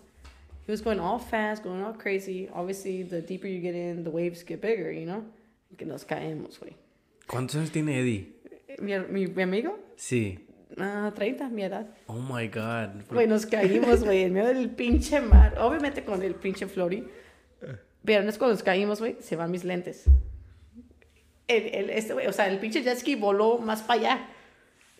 He was going all fast, going all crazy. Obviously, the deeper you get in, the waves get bigger, you know? Que nos caemos, güey. ¿Cuántos años tiene Eddie? Mi, mi, mi amigo, Sí. Ah, 30, mi edad. Oh my God. Güey, nos caímos, güey, en medio del pinche mar. Obviamente con el pinche Flori. Pero no es cuando nos caímos, güey, se van mis lentes. El, el, este güey, o sea, el pinche jet ski voló más para allá.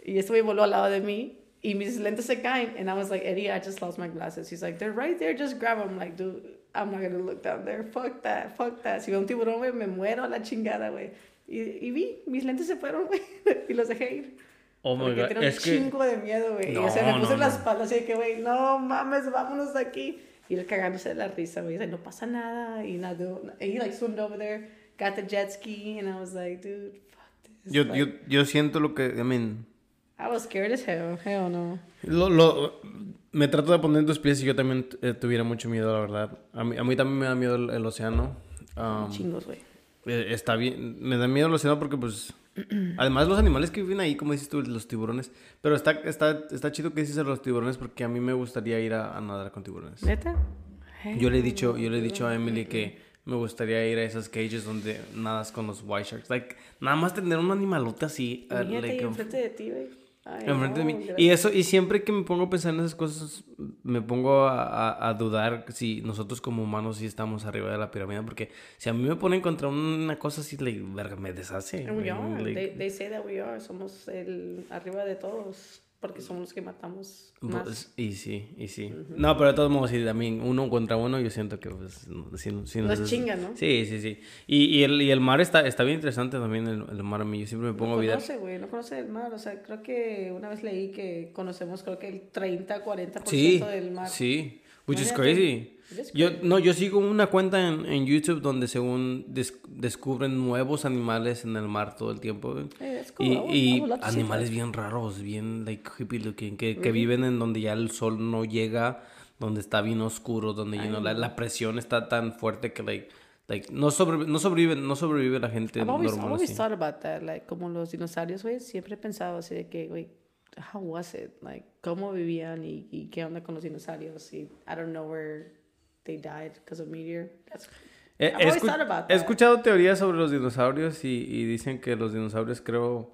Y este güey voló al lado de mí. Y mis lentes se caen. And I was like, Eddie, I just lost my glasses. He's like, they're right there, just grab them. I'm like, dude, I'm not gonna look down there. Fuck that, fuck that. Si veo un tiburón, güey, me muero a la chingada, güey. Y, y vi, mis lentes se fueron, güey. *laughs* y los dejé ir. Oh my Porque God. tenía Es un que... chingo de miedo, güey. y No, o sea, me puse no, en la espalda así de que, güey, no mames, vámonos de aquí. Y él cagándose de la risa, güey. Dice, no pasa nada. Y nadó. And he like swam over there, got the jet ski, and I was like, dude, fuck this. Yo, yo, yo siento lo que... I mean... I was scared as hell. Hell no. Lo, lo, me trato de poner en tus pies y yo también eh, tuviera mucho miedo, la verdad. A mí, a mí también me da miedo el, el océano. Um, Chingos, güey. eh, está bien. Me da miedo el océano porque, pues... *clears throat* Además, los animales que viven ahí, como dices tú, los tiburones. Pero está, está, está chido que dices a los tiburones porque a mí me gustaría ir a, a nadar con tiburones. ¿Neta? Yo le he dicho, yo le he dicho a Emily que me gustaría ir a esas cages donde nadas con los white sharks. Like, nada más tener un animalote así. uh, like, enfrente de ti, güey. Ay, enfrente de mí. gracias. Y eso, y siempre que me pongo a pensar en esas cosas, me pongo a, a- a dudar si nosotros como humanos sí estamos arriba de la pirámide. Porque si a mí me ponen contra una cosa así, like, me deshace. We are. like, they, they say that we are. Somos el arriba de todos. Porque somos los que matamos más. y sí, y sí. No, pero de todos modos, sí, también uno contra uno, yo siento que pues, no- sí, sí Nos es- chingan, ¿no? Sí, sí, sí. Y, y, el, y el mar está, está bien interesante también, el, el mar a mí. Yo siempre me pongo no a ver. conoce, güey, no conoce el mar. O sea, creo que una vez leí que conocemos, creo que el 30, 40% Sí, del mar. sí. Which is Imagínate. crazy. Yo, no, yo sigo una cuenta en, en YouTube donde según des- descubren nuevos animales en el mar todo el tiempo. Hey, cool. Y, would- y animales bien raros, bien like hippie looking, que, que viven en donde ya el sol no llega, donde está bien oscuro, donde you know, la, la presión está tan fuerte que like, like no, no sobrevive, no sobrevive la gente I've always, I've normal always thought about that, like, como los dinosaurios, güey, siempre he pensado así de que, güey, how was it? Like, cómo vivían y, y qué onda con los dinosaurios y I don't know where they died because of meteor. That's, He, I've always escu- thought about he that. escuchado teorías sobre los dinosaurios y, y dicen que los dinosaurios creo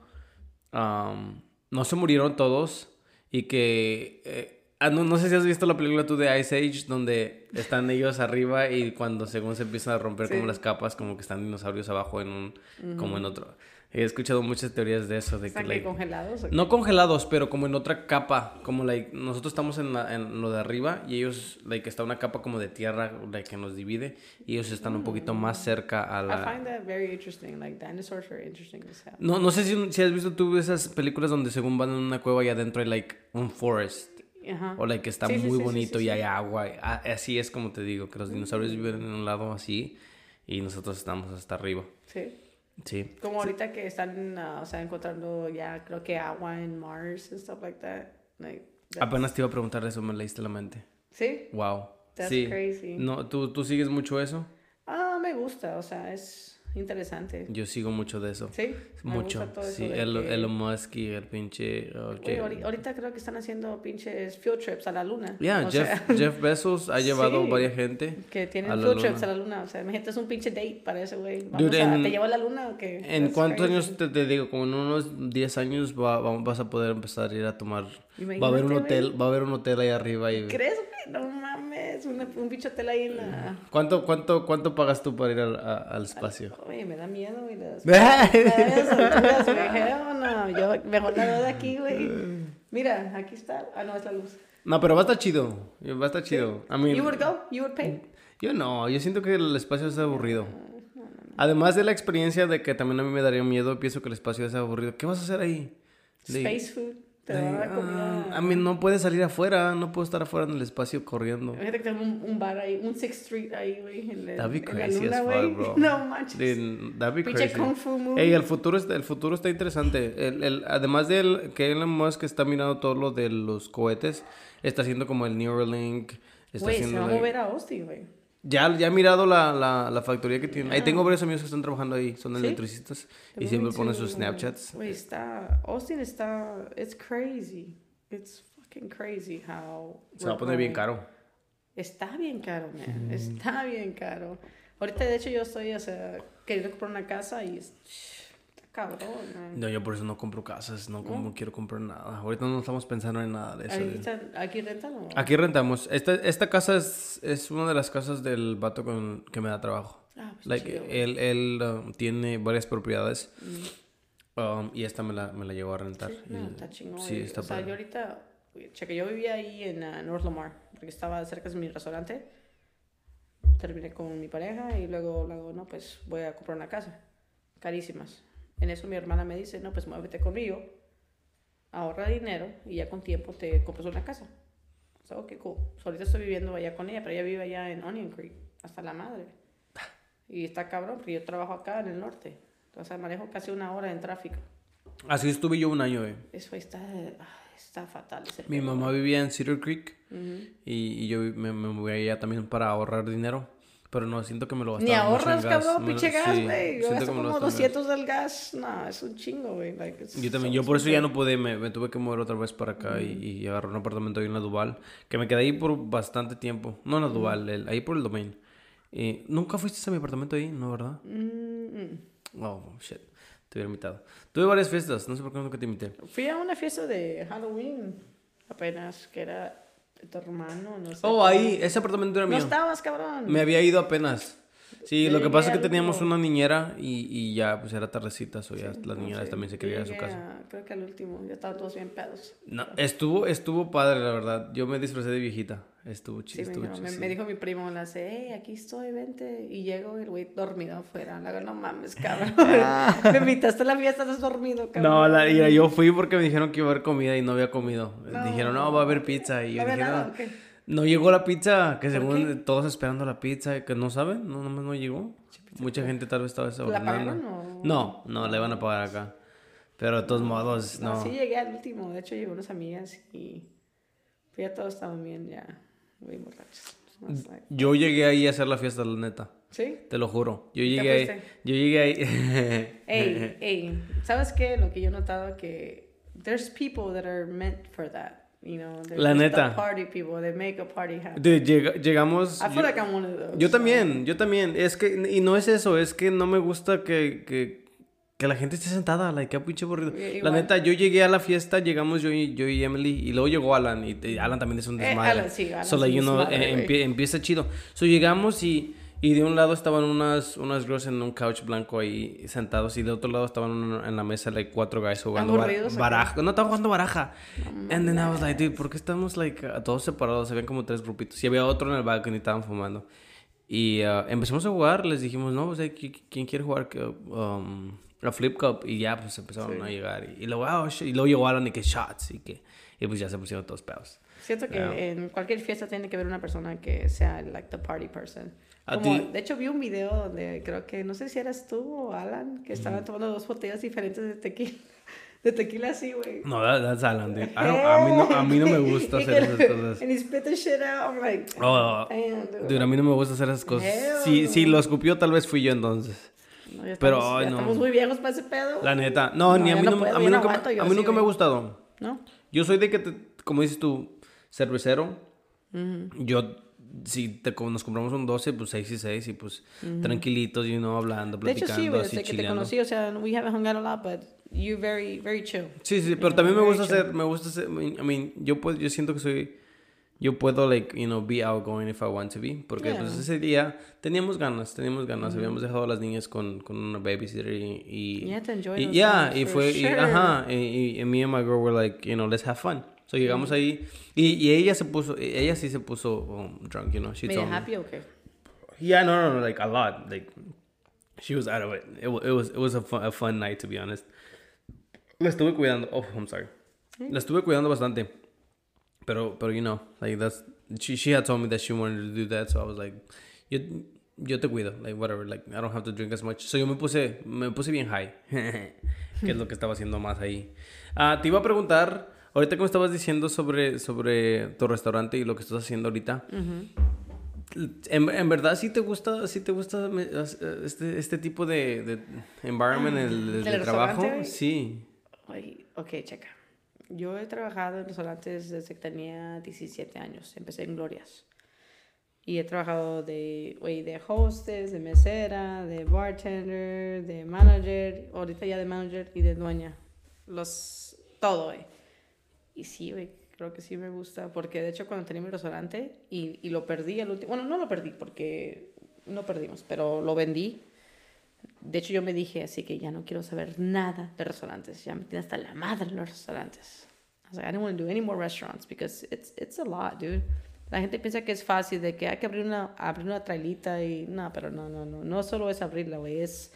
um, no se murieron todos y que eh, Ah, no, no sé si has visto la película tú de Ice Age, donde están ellos arriba y cuando según se empiezan a romper Sí. como las capas, como que están dinosaurios abajo en un, como en otro. He escuchado muchas teorías de eso, de que, ¿Están que like, congelados? no congelados, pero como en otra capa, como like, nosotros estamos en, la- en lo de arriba y ellos, like, está una capa como de tierra like, que nos divide y ellos están un poquito más cerca a I la... find that very interesting. Like dinosaurs are interesting as hell. No, no sé si, si has visto tú esas películas donde según van en una cueva y adentro hay like un forest. Ajá. O like que está Sí, muy sí, bonito sí, y hay agua. ah, Así es como te digo, que los dinosaurios viven en un lado así y nosotros estamos hasta arriba. Sí. Sí. Como ahorita que están, uh, o sea, encontrando ya, creo que agua en Mars and stuff like that. Like, Apenas te iba a preguntar eso, me leíste la mente. Sí. Wow. That's sí. crazy. No, ¿tú, ¿Tú sigues mucho eso? Ah, me gusta, o sea, es interesante. Yo sigo mucho de eso. Sí. me Mucho. gusta todo eso Sí, de el, que- Elon Musk y el pinche... oh, Jeff- ahori- ahorita creo que están haciendo pinches field trips a la luna. Yeah, O Jeff, sea, Jeff Bezos ha *laughs* llevado Sí. varias gente. que tienen field trips a la luna. O sea, imagínate, es un pinche date para ese güey. ¿Te llevo a la luna o qué? ¿En That's cuántos crazy. años te, te digo? Como en unos 10 años va- va- vas a poder empezar a ir a tomar... Va a haber un Imagínate, hotel, va a haber un hotel ahí arriba y... ¿Crees? No mames, una- un bicho hotel ahí en la... ¿Cuánto, cuánto, cuánto pagas tú para ir al, a- al espacio? Oye, me da miedo, güey. Las... *laughs* esas alturas, güey. Hell no. Yo mejor la veo de aquí, güey. Mira, aquí está. Ah, no, es la luz. No, pero va a estar chido. Va a estar chido. I mean, You would go? You would pay? yo no, yo siento que el espacio es aburrido. Además de la experiencia de que también a mí me daría miedo, pienso que el espacio es aburrido. ¿Qué vas a hacer ahí? Space food. Te comida. ah, a mí no puedes salir afuera, no puedo estar afuera en el espacio corriendo. Imagínate que tengo un, un bar ahí, un Sixth Street ahí, güey. En, la- That'd be crazy luna, as fuck, bro. *laughs* No manches. That'd be crazy. Kung Fu movie. Ey, el futuro, está, el futuro está interesante. El, el- además de él, que Elon Musk está mirando todo lo de los cohetes, está haciendo como el Neuralink. Está Güey, se va a mover a Austin, güey. Ya, ya he mirado la, la, la factoría que tiene. Ahí tengo varios amigos que están trabajando ahí, son ¿Sí? electricistas. Y siempre ponen sus Snapchats. Güey, está... Austin está... It's crazy. It's fucking crazy how... Se va a poner bien caro. Está bien caro, man. Está bien caro. Ahorita, de hecho, yo estoy, o sea, queriendo comprar una casa y es... Cabrón, man. No, yo por eso no compro casas, no, como quiero comprar nada. Ahorita no estamos pensando en nada de eso. ¿Aquí rentan o...? Aquí rentamos. Esta, esta casa es, es una de las casas del vato con, que me da trabajo. Ah, pues Like, chido, él él um, tiene varias propiedades. um, y esta me la, me la llegó a rentar. Sí, no, está chingón. Sí, está O sea, yo ahorita, cheque, yo vivía ahí en ah, North Lamar, porque estaba cerca de mi restaurante. Terminé con mi pareja y luego, luego, no, pues voy a comprar una casa. Carísimas. En eso mi hermana me dice, no, pues muévete conmigo, ahorra dinero y ya con tiempo te compras una casa. O sea, ok, cool. So, ahorita estoy viviendo allá con ella, pero ella vive allá en Onion Creek, hasta la madre. Y está cabrón, porque yo trabajo acá en el norte. Sea, manejo casi una hora en tráfico. Así estuve yo un año, eh. Eso está, está fatal. ese Mi mamá vivía en Cedar Creek Ujú. y, y yo me, me moví allá también para ahorrar dinero. Pero no, siento que me lo Ni gastaba en ahorras, gas. cabrón, pinche gas, sí, güey. Yo gasto lo como gastaba en gas. 200 del gas. No, es un chingo, güey. Like, Yo también, yo por eso ya no pude, me, me tuve que mover otra vez para acá y, y agarré un apartamento ahí en la Duval, que me quedé ahí por bastante tiempo. No en la Duval, el- ahí por el domain. Y nunca fuiste a mi apartamento ahí, ¿no, verdad? Mm, mm. Oh, shit. Te hubiera invitado. Tuve varias fiestas, no sé por qué nunca te invité. Fui a una fiesta de Halloween apenas, que era de tu hermano, no sé. Oh, ahí, ese apartamento era No mío. estabas, cabrón. Me había ido apenas. Sí, lo que pasa es que teníamos una niñera y, y ya, pues era tardecita, o ya las niñeras también se querían ir a su casa. creo que al último, ya estaban todos bien pedos. No, estuvo, estuvo padre, la verdad. Yo me disfracé de viejita. Estuvo Sí, chido, me, estuvo dijo- chido. me, sí. me dijo mi primo, le hace, hey, aquí estoy, vente. Y llego y el güey dormido afuera. Le hago, no mames, cabrón. *laughs* *laughs* me invitaste a la fiesta, estás dormido, cabrón. No, la, y yo fui porque me dijeron que iba a haber comida y no había comido. No. Dijeron, no, va a haber pizza. Y ¿No yo dije, nada, no? No llegó la pizza, que ¿Por según qué? todos esperando la pizza, que no saben, no, nomás no llegó. Mucha gente tal vez estaba ¿La desahogadando. pagaron o...? No, no, la iban a pagar acá. Pero de todos modos, No, no. sí llegué al último. De hecho, llegó unas amigas y... pues ya todos estaban bien, ya muy borrachos. Like- Yo llegué ahí a hacer la fiesta, la neta. ¿Sí? Te lo juro. Yo ¿Y te llegué ahí. Yo llegué ahí. *laughs* Ey, *laughs* ey, ¿sabes qué? Lo que yo he notado que there's people that are meant for that, you know. La neta. party people, they make a party happen. De- llega- llegamos. I yo- feel like I'm one of those. Yo so- también, yo también. Es que, y no es eso, es que no me gusta que, que que la gente esté sentada, like, qué pinche aburrido. I- La igual. neta, yo llegué a la fiesta, llegamos yo y, yo y Emily, y luego llegó Alan, y, y Alan también es un Eh, desmadre. Alan, sí, Alan so, like, you know, desmadre, eh, empie- empieza chido. So, llegamos y, y de un lado estaban unas, unas girls en un couch blanco ahí sentados, y de otro lado estaban en la mesa, like, cuatro guys jugando bar- ¿Aburridos o baraja. No, estaban jugando baraja. And then I was like, dude, ¿por qué estamos, like, todos separados? Habían como tres grupitos. Y había otro en el balcón y estaban fumando. Y uh, empezamos a jugar, les dijimos, no, pues, eh, ¿qui- ¿quién quiere jugar um, a Flip Cup? Y ya, pues empezaron a llegar. Y, y luego, ah, sh- y luego llegó Alan y que shots. Y que, y pues ya se pusieron todos pedos. Siento que Yeah. en cualquier fiesta tiene que haber una persona que sea like the party person. Como, de hecho vi un video donde creo que no sé si eras tú o Alan que estaban tomando dos botellas diferentes de tequila, *laughs* de tequila así, güey. No, that- that's Alan, dude. I don't- a, mí no, a mí no me *laughs* gusta hacer esas *laughs* cosas. And he spit the shit out. I'm like, Oh, damn, dude. Dude, a mí no me gusta hacer esas cosas. Si, si lo escupió, tal vez fui yo entonces. No, ya pero, estamos, ay, ya no. estamos muy viejos para ese pedo. La neta. No, No, ni a mí, no puedo, a mí nunca, aguanto, a mí nunca me ha gustado. ¿No? Yo soy de que, te- como dices tú, cervecero. Yo, si te, como nos compramos un 12, pues 6 y 6 y pues tranquilitos y no hablando, De hecho, platicando, sí, así desde que te chileando. conocí, o sea, we haven't hung out a lot, but you're very, very chill. Sí, sí, pero también me Very gusta chill. hacer, me gusta hacer, I mean, yo puedo, yo siento que soy, yo puedo, like, you know, be outgoing if I want to be, porque pues Yeah. ese día teníamos ganas, teníamos ganas, habíamos dejado a las niñas con, con una babysitter y, y, You enjoy y yeah, y fue, y, sure. ajá, y, y, y me and my girl were like, you know, let's have fun. So llegamos ahí y, y ella se puso, ella sí se puso um, drunk, you know, she ¿Medio told me. happy o qué? Yeah, no, no, no, like a lot. Like she was out of it. It, it was it was a fun, a fun night to be honest. La estuve cuidando. Oh, I'm sorry. La estuve cuidando bastante. Pero pero you know, like that's she she had told me that she wanted to do that, so I was like, yo yo te cuido, like whatever, like I don't have to drink as much. So yo me puse me puse bien high. *laughs* que es lo que estaba haciendo más ahí. Ah, te iba a preguntar, ahorita me estabas diciendo sobre sobre tu restaurante y lo que estás haciendo ahorita. En, en verdad, sí te gusta, sí te gusta este, este tipo de, de environment, el, ¿Del de trabajo. Sí. Ay, ok, checa. Yo he trabajado en restaurantes desde que tenía 17 años. Empecé en Glorias. Y he trabajado de, güey, de hostess, de mesera, de bartender, de manager, ahorita ya de manager y de dueña. Los, todo, güey. Y sí, güey, creo que sí me gusta. Porque de hecho cuando tenía mi restaurante y, y lo perdí al último, bueno, no lo perdí porque no perdimos, pero lo vendí. De hecho, yo me dije así que ya no quiero saber nada de restaurantes. Ya me tiene hasta la madre los restaurantes. I was like, I don't want to do any more restaurants because it's, it's a lot, dude. La gente piensa que es fácil, de que hay que abrir una, abrir una trailita y... No, pero no, no, no. No solo es abrirla, güey. Es,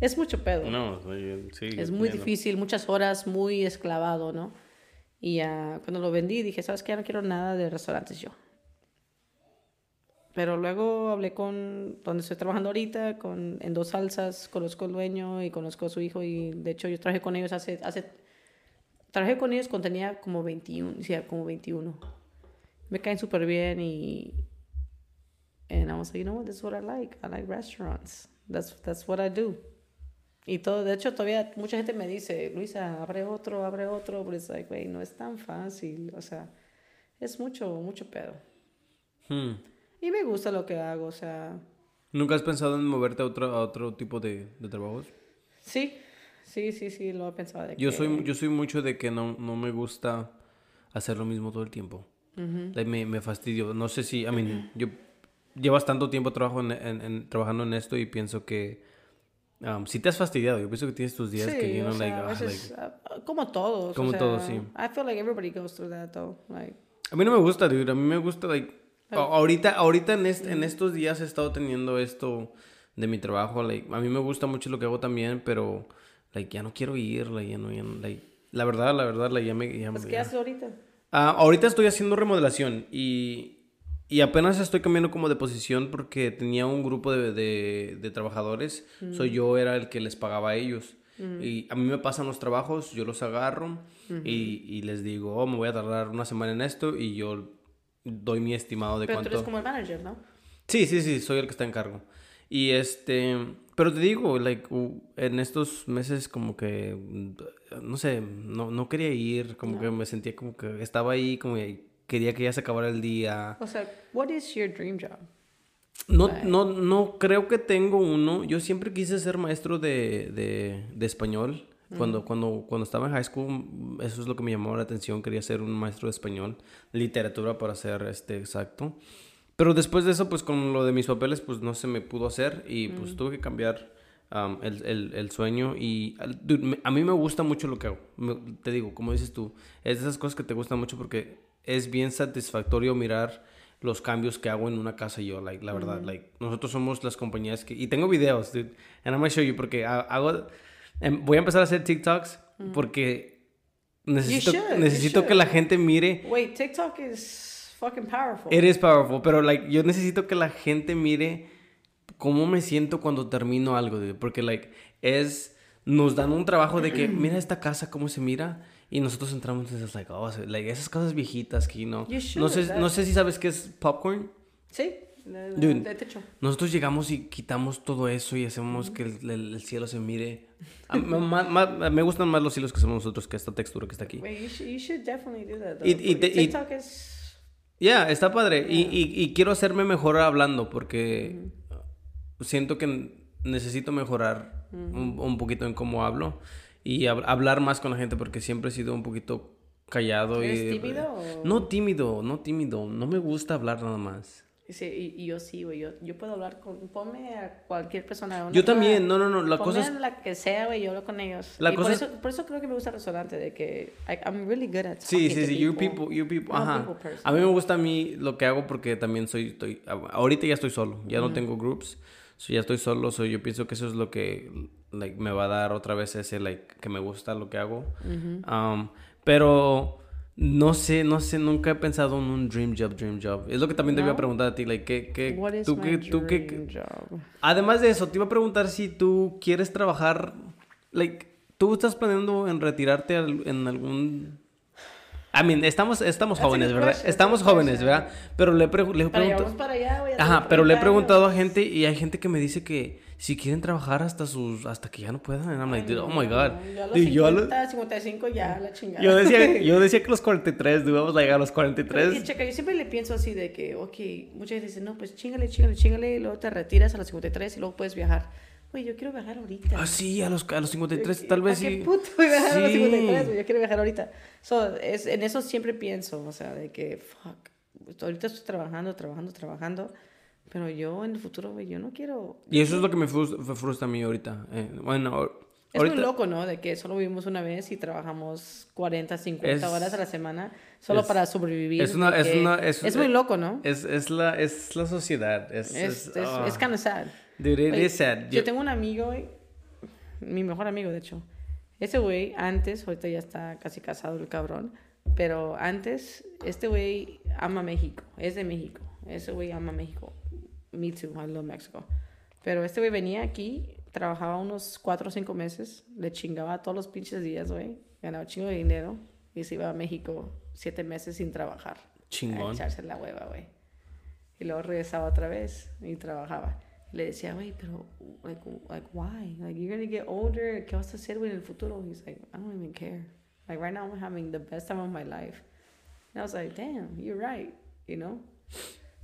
es mucho pedo. No, sí. sí, es muy entiendo. difícil, muchas horas, muy esclavado, ¿no? Y ya cuando lo vendí dije, ¿sabes qué? No quiero nada de restaurantes yo. Pero luego hablé con donde estoy trabajando ahorita, con, en dos salsas, conozco al dueño y conozco a su hijo y de hecho yo trabajé con ellos hace, hace trabajé con ellos cuando tenía como 21, sí, como 21. Me caen súper bien y and I was like, you know what, this is what I like. I like restaurants. That's, that's what I do. Y todo, de hecho, todavía mucha gente me dice, Luisa, abre otro, abre otro, pero es like, güey, no es tan fácil, o sea, es mucho, mucho pedo. Hmm. Y me gusta lo que hago, o sea, ¿Nunca has pensado en moverte a otro, a otro tipo de, de trabajos? sí, sí, sí, sí, lo he pensado. De Yo que- soy, yo soy mucho de que no, no me gusta hacer lo mismo todo el tiempo. Like, me, me fastidio. No sé si, I mean, yo llevas tanto tiempo trabajo en, en- en- trabajando en esto y pienso que um, si te has fastidiado. Yo pienso que tienes tus días Sí, que, you o know, sea, like, a ah, veces, like- ah, como todos. o Como sea, todos, sí. I feel like everybody goes through that, though. Like, A mí no me gusta, dude. A mí me gusta, like... a- ahorita, ahorita en, est- en estos días he estado teniendo esto de mi trabajo. Like, a mí me gusta mucho lo que hago también, pero... Like, ya no quiero ir, like, ya no... ya no, like, la verdad, la verdad, like, ya me... ya pues, me- ¿qué ya- haces ahorita? Ah, ahorita estoy haciendo remodelación y... Y apenas estoy cambiando como de posición porque tenía un grupo de, de, de trabajadores. Soy yo era el que les pagaba a ellos. Y a mí me pasan los trabajos, yo los agarro y, y les digo, oh, me voy a tardar una semana en esto y yo doy mi estimado de Pero tú cuánto... eres como el manager, ¿no? Sí, sí, sí, soy el que está en cargo. Y este, pero te digo, like, en estos meses como que, mm, no sé, no, no quería ir, como que me sentía como que estaba ahí, como que quería que ya se acabara el día. O sea, what is your dream job? No, no, no creo que tengo uno. Yo siempre quise ser maestro de, de, de español. Cuando, cuando, cuando estaba en high school, eso es lo que me llamó la atención. Quería ser un maestro de español, literatura para ser este exacto. Pero después de eso, pues con lo de mis papeles, pues no se me pudo hacer y pues tuve que cambiar um, el, el, el sueño. Y al- dude, me- a mí me gusta mucho lo que hago. Me- te digo, como dices tú, es de esas cosas que te gustan mucho porque es bien satisfactorio mirar los cambios que hago en una casa yo, like, la verdad, like, nosotros somos las compañías que, y tengo videos, dude, and I'm gonna show you, porque ha- hago, em, voy a empezar a hacer TikToks, porque necesito, should, necesito que la gente mire, Wait, TikTok is fucking powerful. it is powerful, pero, like, yo necesito que la gente mire cómo me siento cuando termino algo, dude, porque, like, es, nos dan un trabajo de que, *clears throat* mira esta casa, cómo se mira, y nosotros entramos y es like, oh, like, esas casas viejitas que, no, no sé, no sé si sabes qué es popcorn. Sí, de, de- Dude. de techo. Nosotros llegamos y quitamos todo eso y hacemos que el, el- el cielo se mire. *laughs* A- ma- ma- me gustan más los hilos que hacemos nosotros que esta textura que está aquí. Wait, you should, you should definitely do that. Though, Y- y y- is está padre. Y, quiero hacerme mejor hablando porque siento que necesito mejorar un, un poquito en cómo hablo y hab- hablar más con la gente porque siempre he sido un poquito callado. ¿Eres y, tímido o- No tímido, no tímido. No me gusta hablar nada más. Sí, y, y yo sí, güey. Yo, yo puedo hablar con. Ponme a cualquier persona. una Yo también, no, no, no. La cosa es... la que sea, güey. Yo hablo con ellos. La y cosa por, es- eso, por eso creo que me gusta el restaurante. De que I, I'm really good at Sí, sí, sí, you people, you people, ajá. people. A mí me gusta a mí lo que hago porque también soy, estoy, ahorita ya estoy solo, ya no tengo groups, so ya estoy solo, so yo pienso que eso es lo que, like, me va a dar otra vez ese, like, que me gusta lo que hago. Um, pero no sé, no sé, nunca he pensado en un dream job, dream job. Es lo que también te iba a ¿No? preguntar a ti, like, ¿qué, qué, tú, qué, tú, qué, job? Además de eso, te iba a preguntar si tú quieres trabajar, like, tú estás planeando en retirarte al- en algún... I mean, estamos, estamos jóvenes, ¿verdad? question, Estamos jóvenes, question. ¿verdad? Pero le, pregu- le pregunto... para allá, Ajá, pero le he 30 preguntado a gente y hay gente que me dice que si quieren trabajar hasta sus hasta que ya no puedan. And I'm like, dude, oh my god. Yo a los Dude, yo, a los- 50, 55 ya, la chingada. yo decía, *laughs* yo decía que los 43, dude, vamos a llegar a los Pero, 43. y checa, yo siempre le pienso así de que, ok, muchas veces dicen, no, pues chingale, chingale, chingale, y luego te retiras a los 53 y luego puedes viajar. Güey, yo quiero viajar ahorita. Ah, sí, a los, a los 53 Yo- tal vez ¿para sí. qué puto voy a viajar a los Sí. 53, güey? Yo quiero viajar ahorita. So, es, en eso siempre pienso, o sea, de que, fuck, pues, ahorita estoy trabajando, trabajando, trabajando, pero yo en el futuro, güey, yo no quiero... Y eso es lo que me frustra, frustra a mí ahorita. Eh, bueno, Es ahorita... muy loco, ¿no? De que solo vivimos una vez y trabajamos 40, 50 Es- horas a la semana solo es- para sobrevivir. es una- es una- es- muy loco, ¿no? Es, es, la, es la sociedad. Es, Es, ah. es kind of sad. Dude, it Oye, is sad. Yo Yo- tengo un amigo, güey, mi mejor amigo, de hecho. Ese güey, antes, ahorita ya está casi casado el cabrón, pero antes, este güey ama México, es de México. Ese güey ama México. Me too, I love Mexico. Pero este güey venía aquí, trabajaba unos cuatro o cinco meses, le chingaba todos los pinches días, güey, ganaba chingo de dinero y se iba a México siete meses sin trabajar. Chingón. A echarse la hueva, güey. Y luego regresaba otra vez y trabajaba. Le decía, güey, pero, like, like, why? Like, you're gonna get older. ¿Qué vas a hacer, en el futuro? He's like, I don't even care. Like, right now I'm having the best time of my life. And I was like, damn, you're right, you know?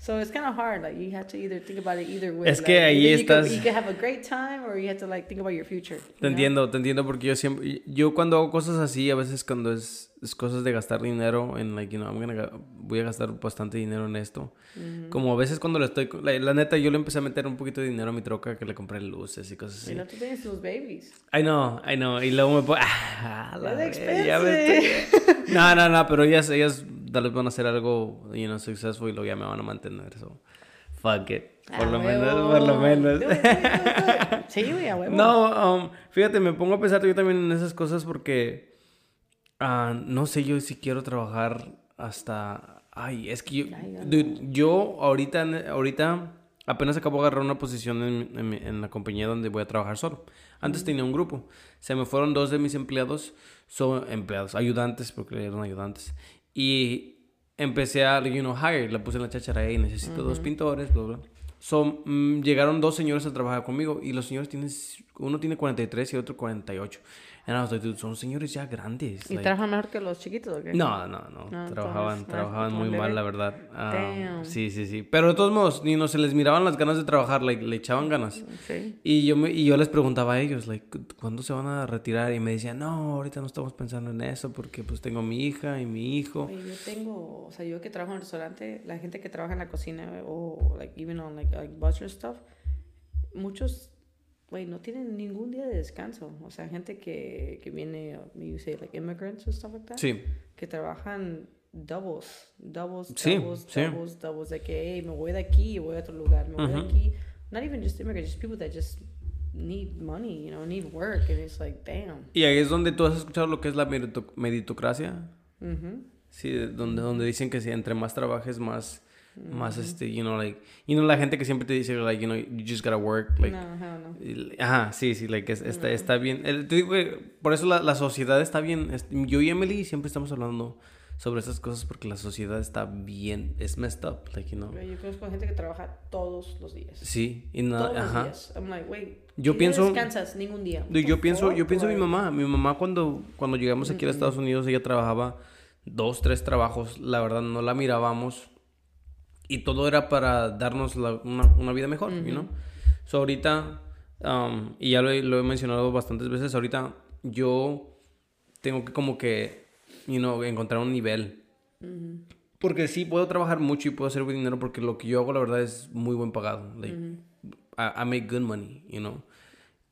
So it's kind of hard. Like, you have to either think about it either way. Es que Like, ahí either you estás- You can have a great time or you have to, like, think about your future. you Te know? entiendo, te entiendo porque yo siempre, yo cuando hago cosas así, a veces cuando es, es cosas de gastar dinero en, like, you know, I'm gonna voy a gastar bastante dinero en esto. Como a veces cuando le estoy, la, la neta, yo le empecé a meter un poquito de dinero a mi troca que le compré luces y cosas Y así. no tú tienes tus babies. I know, I know, y luego me pongo, *laughs* ah, la ya me estoy- No, no, no, pero ellas, ellas tal vez van a hacer algo, you know, successful y luego ya me van a mantener, so, fuck it, por A lo huevo. menos, por lo menos. *laughs* Sí, güey, a huevo. No, um, fíjate, me pongo a pensar yo también en esas cosas porque ah, no sé yo si quiero trabajar hasta... Ay, es que yo, Ay, dude, yo ahorita, ahorita apenas acabo de agarrar una posición en, en en la compañía donde voy a trabajar solo. Antes tenía un grupo. Se me fueron dos de mis empleados, son empleados, ayudantes, porque eran ayudantes. Y empecé a, you know, hire, la puse en la chachara y necesito dos pintores, bla, bla. So, mm, llegaron dos señores a trabajar conmigo y los señores tienen, uno tiene 43 y otro 48. And I was like, dude, son señores ya grandes. ¿Y like- trabajan mejor que los chiquitos o qué? no, no, no, No, trabajaban, trabajaban muy mal, la verdad. Ah, Damn. sí, sí, sí. Pero de todos modos, ni no se les miraban las ganas de trabajar, like, le echaban ganas. Sí. Y yo, me, y yo les preguntaba a ellos, like, ¿cuándo se van a retirar? Y me decían, no, ahorita no estamos pensando en eso porque pues tengo mi hija y mi hijo. Oye, yo tengo, o sea, yo que trabajo en el restaurante, la gente que trabaja en la cocina o, like, even on, like, like butcher stuff, muchos, güey, no tienen ningún día de descanso. O sea, gente que, que viene, uh, you say, like, immigrants or stuff like that, Sí, que trabajan doubles, doubles, Sí, doubles, sí. doubles, doubles, de que, hey, me voy de aquí y voy a otro lugar, me voy de Ujú. aquí. Not even just immigrants, just people that just need money, you know, need work, and it's like, damn. y ahí es donde tú has escuchado lo que es la merito- meritocracia. Ujú. Sí, de- donde, donde dicen que si entre más trabajes, más, más este, you know, like, you know, la gente que siempre te dice, like, you know, you just gotta work, like, no, no. Ajá, sí, sí, like, es- está, está bien. El- te digo que por eso la, la sociedad está bien. Yo y Emily siempre estamos hablando sobre estas cosas porque la sociedad está bien, es messed up, like, you know. Yo conozco gente que trabaja todos los días. Sí, y nada, todos los ajá. días. I'm like, wait. Yo ¿qué pienso- descansas ningún día. Yo, yo pienso, yo pienso en mi mamá. Mi mamá cuando, cuando llegamos aquí a Estados Unidos, ella trabajaba dos, tres trabajos. La verdad, no la mirábamos. Y todo era para darnos la- una, una vida mejor, you know? So, ahorita, um, y ya lo he, lo he mencionado bastantes veces, ahorita yo tengo que como que, you know, encontrar un nivel. Porque sí, puedo trabajar mucho y puedo hacer buen dinero porque lo que yo hago, la verdad, es muy buen pagado. Like, I, I make good money, you know.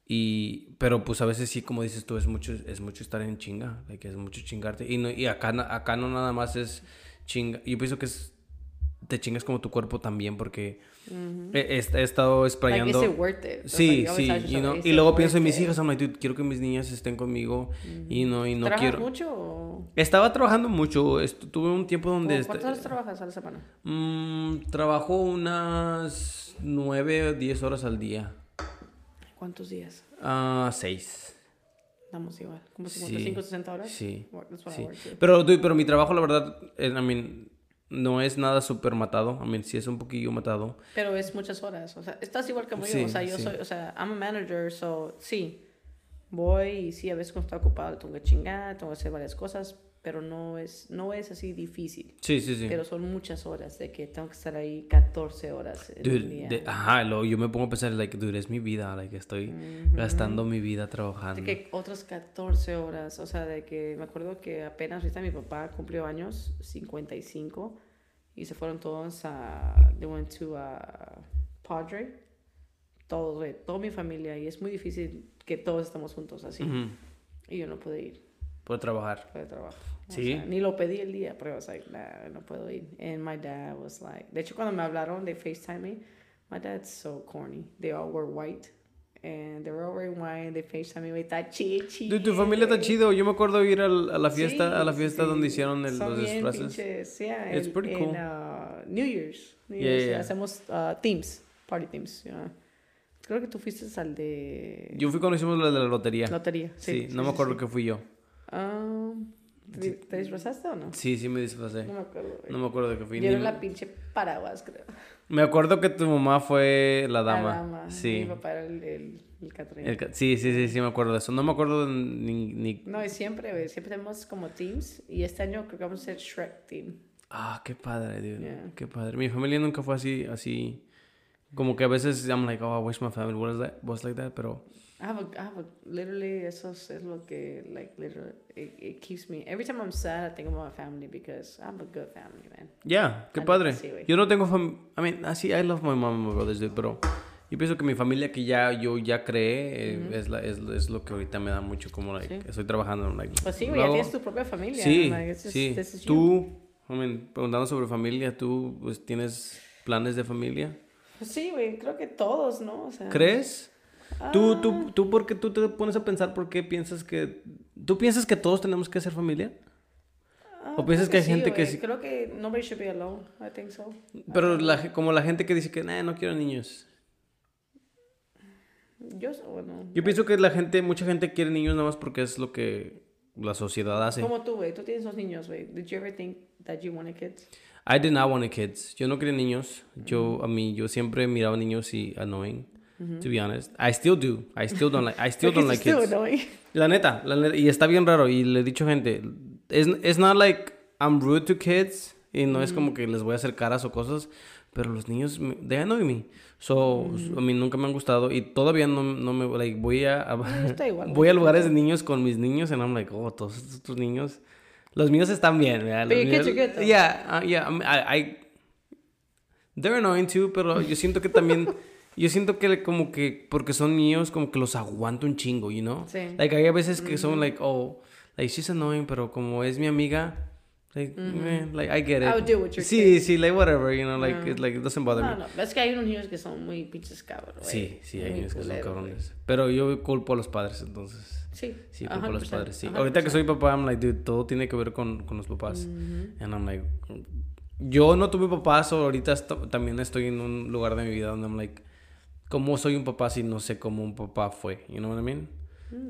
Y, pero pues a veces sí, como dices tú, es mucho, es mucho estar en chinga, like, es mucho chingarte. Y, no, y acá, acá no nada más es chinga. Yo pienso que es, te chingas como tu cuerpo también porque he, he- he estado Like, sprayando. it worth it? Sí, like, sí, you know, y luego pienso en mis hijas, I'm like, dude, quiero que mis niñas estén conmigo y no, y no ¿Trabajas quiero. mucho o...? Estaba trabajando mucho, tuve un tiempo donde... ¿Cómo este- ¿Cuántas horas trabajas a la semana? Mm, trabajo unas 9 o 10 horas al día. ¿Cuántos días? Ah, 6. Damos igual. ¿Como Sí. 55, 60 horas? Sí. Sí. Pero, dude, pero mi trabajo, la verdad, eh, I mean, no es nada súper matado. I mean, sí es un poquillo matado. Pero es muchas horas. O sea, estás igual Sí, yo. O sea, yo sí. soy... O sea, I'm a manager, so... Sí. Voy y sí, a veces cuando estoy ocupado tengo que chingar, tengo que hacer varias cosas, pero no es, no es así difícil. Sí, sí, sí. Pero son muchas horas de que tengo que estar ahí 14 horas en Dude, el día. de- ajá, luego yo me pongo a pensar, like, dude, es mi vida, like, estoy gastando mi vida trabajando. De que otras 14 horas, o sea, de que me acuerdo que apenas ahorita mi papá cumplió años, 55, y se fueron todos a, they went to a Padre, todos, güey, toda mi familia, y es muy difícil que todos estamos juntos así, Ujú, y yo no pude ir Por trabajar. por el trabajo. O Sí. sea, ni lo pedí el día, pero I was like, nah, no puedo ir. And my dad was like, de hecho cuando me hablaron de FaceTime me, my dad's so corny. They all were white. And they were all wearing white. They FaceTime me, está chichi. Dude, tu familia está chido. Yo me acuerdo ir al- a la fiesta, Sí, a la fiesta sí. donde hicieron el- Son los disfraces. yeah, It's el- pretty en, cool. uh, New Year's. New Yeah, Year's, yeah. Hacemos uh, themes, party themes. yeah. Creo que tú fuiste al de Yo fui cuando hicimos lo de la lotería. lotería. Sí, Sí, no me acuerdo que fui yo. Um, ¿te, te disfrazaste o no? Sí, sí me disfrazé. No me acuerdo. güey. No me acuerdo de que fui. Yo era la pinche paraguas, creo. Me acuerdo que tu mamá fue la dama. La dama. Sí. Mi papá era el, el, el Catrín. El sí, sí, sí, sí, me acuerdo de eso. No me acuerdo de ni, ni- No, y siempre, güey, siempre tenemos como teams. Y este año creo que vamos a ser Shrek Team. Ah, qué padre, dude. Yeah. Qué padre. Mi familia nunca fue así, así. Como que a veces I'm like, oh, I wish my family was, that, was like that, pero... I have a, I have a, literally, eso es, lo que, like, literally, it, it keeps me, every time I'm sad, I think about my family because I have a good family, man. Yeah, qué Ah, padre. yo no tengo familia... I mean, así, I love my mom and my brothers, dude, pero... Yo pienso que mi familia que ya yo ya creé eh, es, la, es, es lo que ahorita me da mucho como, like, Sí. estoy trabajando, like... Pues sí, güey, ya tienes tu propia familia. Sí, like, just- sí. Tú, I mean, preguntando sobre familia, ¿tú pues, tienes planes de familia? Pues sí, güey, creo que todos, ¿no? O sea, ¿Crees? ¿Tú, Ah. tú, tú, por qué tú te pones a pensar por qué piensas que... ¿Tú piensas que todos tenemos que hacer familia? ah, ¿O piensas que hay sí, gente que sí- Creo que nobody should be alone, I think so. Pero la, como la gente que dice que "Nah, no quiero niños. Yo, bueno, Yo pienso que la gente, mucha gente quiere niños nada más porque es lo que la sociedad hace. como tú, güey, tú tienes dos niños, güey. Did you ever think that you wanted kids? I did not want kids. Yo no quería niños. Yo, a mí, yo siempre miraba niños y annoying. To be honest. I still do. I still don't like, I still *laughs* don't like Still kids. annoying. La neta, la neta, y está bien raro, y le he dicho gente, it's, it's not like I'm rude to kids, y no es como que les voy a hacer caras o cosas, pero los niños, they annoy me. So, a mí nunca me han gustado, y todavía no, no me, like, voy a, a- está *laughs* igual. voy a lugares de niños con mis niños, and I'm like, oh, todos estos niños, los míos están bien, ¿verdad? Kids míos-. Yeah, uh, yeah, I, I- they're annoying too, pero yo siento que también, *laughs* yo siento que como que, porque son niños, como que los aguanto un chingo, you know? Sí. Like, hay veces que son like, oh, like, she's annoying, pero como es mi amiga, like, eh, like, I get it. I would deal with your Sí, sí, like, whatever, you know, like, it, like, it doesn't bother No, me. no, es que hay unos niños que son muy pinches cabros. güey. Sí, sí, hay niños que son cabrones. Pero yo culpo a los padres, entonces. Sí, Sí, culpo a los 100%, padres, sí. 100%. Ahorita que soy papá, I'm like, dude, todo tiene que ver con, con los papás. And I'm like, yo no tuve papás, ahorita también estoy en un lugar de mi vida donde I'm like, ¿cómo soy un papá si no sé cómo un papá fue? You know what I mean?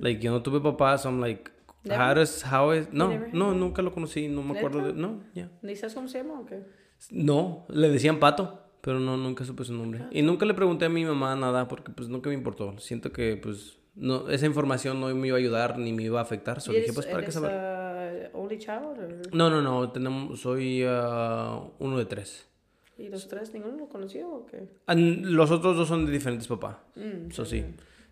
Like, yo no tuve papás, so I'm like, Never? how does, how is, no, no, nunca lo conocí, no me acuerdo de, no, ya. ¿Ni sabes cómo se llama o qué? No, le decían pato, pero no, nunca supe su nombre. Y nunca le pregunté a mi mamá nada porque pues nunca me importó. Siento que pues no, esa información no me iba a ayudar ni me iba a afectar. Solo ¿Y dije, pues, ¿para qué saber? uh, only child? or- No, no, no, tenemos, soy ah, uno de tres. ¿Y los tres ninguno lo conoció o qué? Ah, Los otros dos son de diferentes papás. Mm, Eso sí.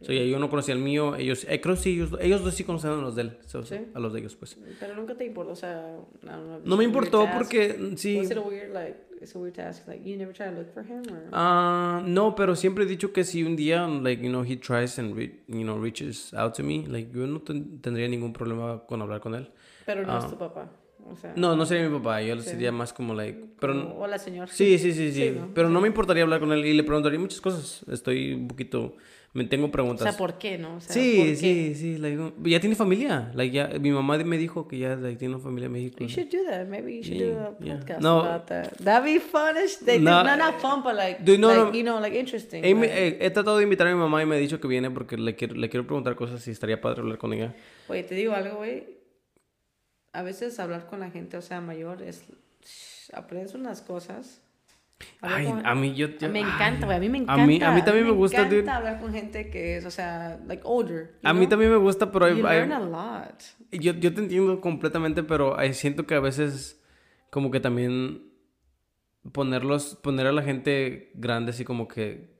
So, ya yo no conocía el mío, ellos, eh, creo que sí, ellos, ellos dos sí conocían a los de él, so, ¿Sí? a los de ellos, pues. Pero nunca te importó, o sea, know, No me importó porque, mm, sí, Was it a weird, like, it's a weird task, like, you never try to look for him, or? Ah, no, pero siempre he dicho que si un día, like, you know, he tries and, re- you know, reaches out to me, like, yo no ten- tendría ningún problema con hablar con él. Pero no ah. es tu papá, o sea. No, no sería mi papá, yo Sí. sería más como, like, pero... como, Hola, señor. Sí, sí, sí, sí, Sí, ¿no? pero no me importaría hablar con él y le preguntaría muchas cosas. Estoy un poquito, me tengo O preguntas. sea, ¿por qué, no? O sea, ¿por sí, qué? sí, sí, like, ya tiene familia, like, ya, mi mamá me dijo que ya, like, tiene una familia en México. You should do that. Maybe you should do Yeah, a yeah. podcast No. about that. That'd be fun. They, No, no, not fun, but like, Dude, no, like no. you know, like interesting. He, like- he- he tratado de invitar a mi mamá y me ha dicho que viene porque le quiero, le quiero preguntar cosas y estaría padre hablar con ella. Oye, te digo algo, güey. A veces hablar con la gente, o sea, mayor, es. Aprendes unas cosas. Ay, con- a mí yo... yo- me encanta, güey. A mí me A encanta. mí- a mí también me gusta, Me dude. encanta hablar con gente que es, o sea, like older. A mí know? también me gusta, pero You learn a lot. yo, yo te entiendo completamente, pero hay- siento que a veces como que también ponerlos, poner a la gente grande así como que,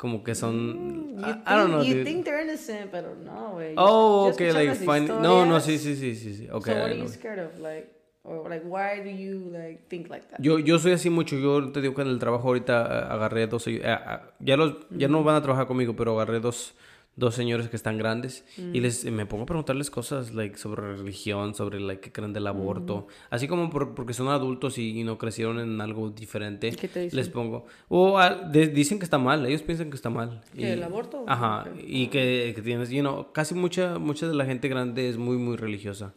como que son, You, I, think, I don't know, you dude. think they're innocent, pero no, güey. oh, Yo okay, like fine. No, no, sí, sí, sí, sí, sí. Okay, so what are you scared of, like, or like, why do you like think like that? Yo, yo soy así mucho, yo te digo que en el trabajo ahorita ah, agarré dos, eh, ah, ya los, ya no van a trabajar conmigo, pero agarré dos, dos señores que están grandes y les me pongo a preguntarles cosas like sobre religión, sobre like qué creen del aborto, así como por- porque son adultos y, y no crecieron en algo diferente. ¿Qué te dicen? Les pongo, o ah, de- dicen que está mal, ellos piensan que está mal. ¿Que Y- el aborto? Ajá, y que, que tienes, you know, casi mucha, mucha de la gente grande es muy, muy religiosa,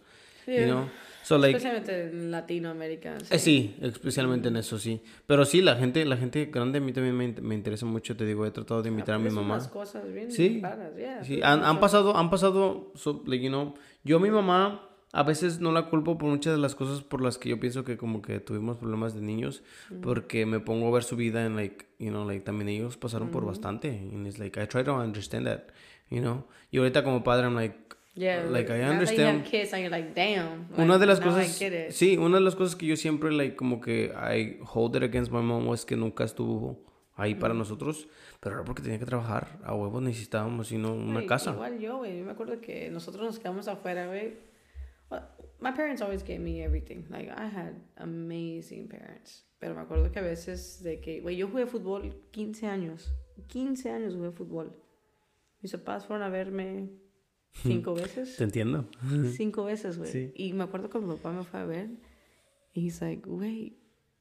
you Yeah. know. So like, Especialmente en Latinoamérica. eh, sí, especialmente en eso, sí. Pero sí, la gente, la gente grande a mí también me, me interesa mucho. Te digo, he tratado de invitar a mi mamá. unas cosas bien Sí, raras, yeah, Sí, sí, han, han pasado, han pasado, so, like, you know, yo a mi mamá a veces no la culpo por muchas de las cosas por las que yo pienso que como que tuvimos problemas de niños, porque me pongo a ver su vida en like, you know, like también ellos pasaron por bastante, and it's like I try to understand that, you know. Y ahorita como padre I'm like, Yeah, like I understand. kids and you're like, damn. Una de las cosas, sí, una de las cosas que yo siempre, like, como que I hold it against my mom es que nunca estuvo ahí para nosotros, pero era porque tenía que trabajar, a huevos necesitábamos, sino una Ay, casa. Igual yo, güey. Yo me acuerdo que nosotros nos quedamos afuera, güey. Well, my parents always gave me everything. Like, I had amazing parents. Pero me acuerdo que a veces de que, güey, yo jugué fútbol 15 años. 15 años jugué fútbol. Mis papás fueron a verme cinco veces. Te entiendo. *laughs* Cinco veces, güey. Sí. Y me acuerdo cuando mi papá me fue a ver. Y he's like, wait,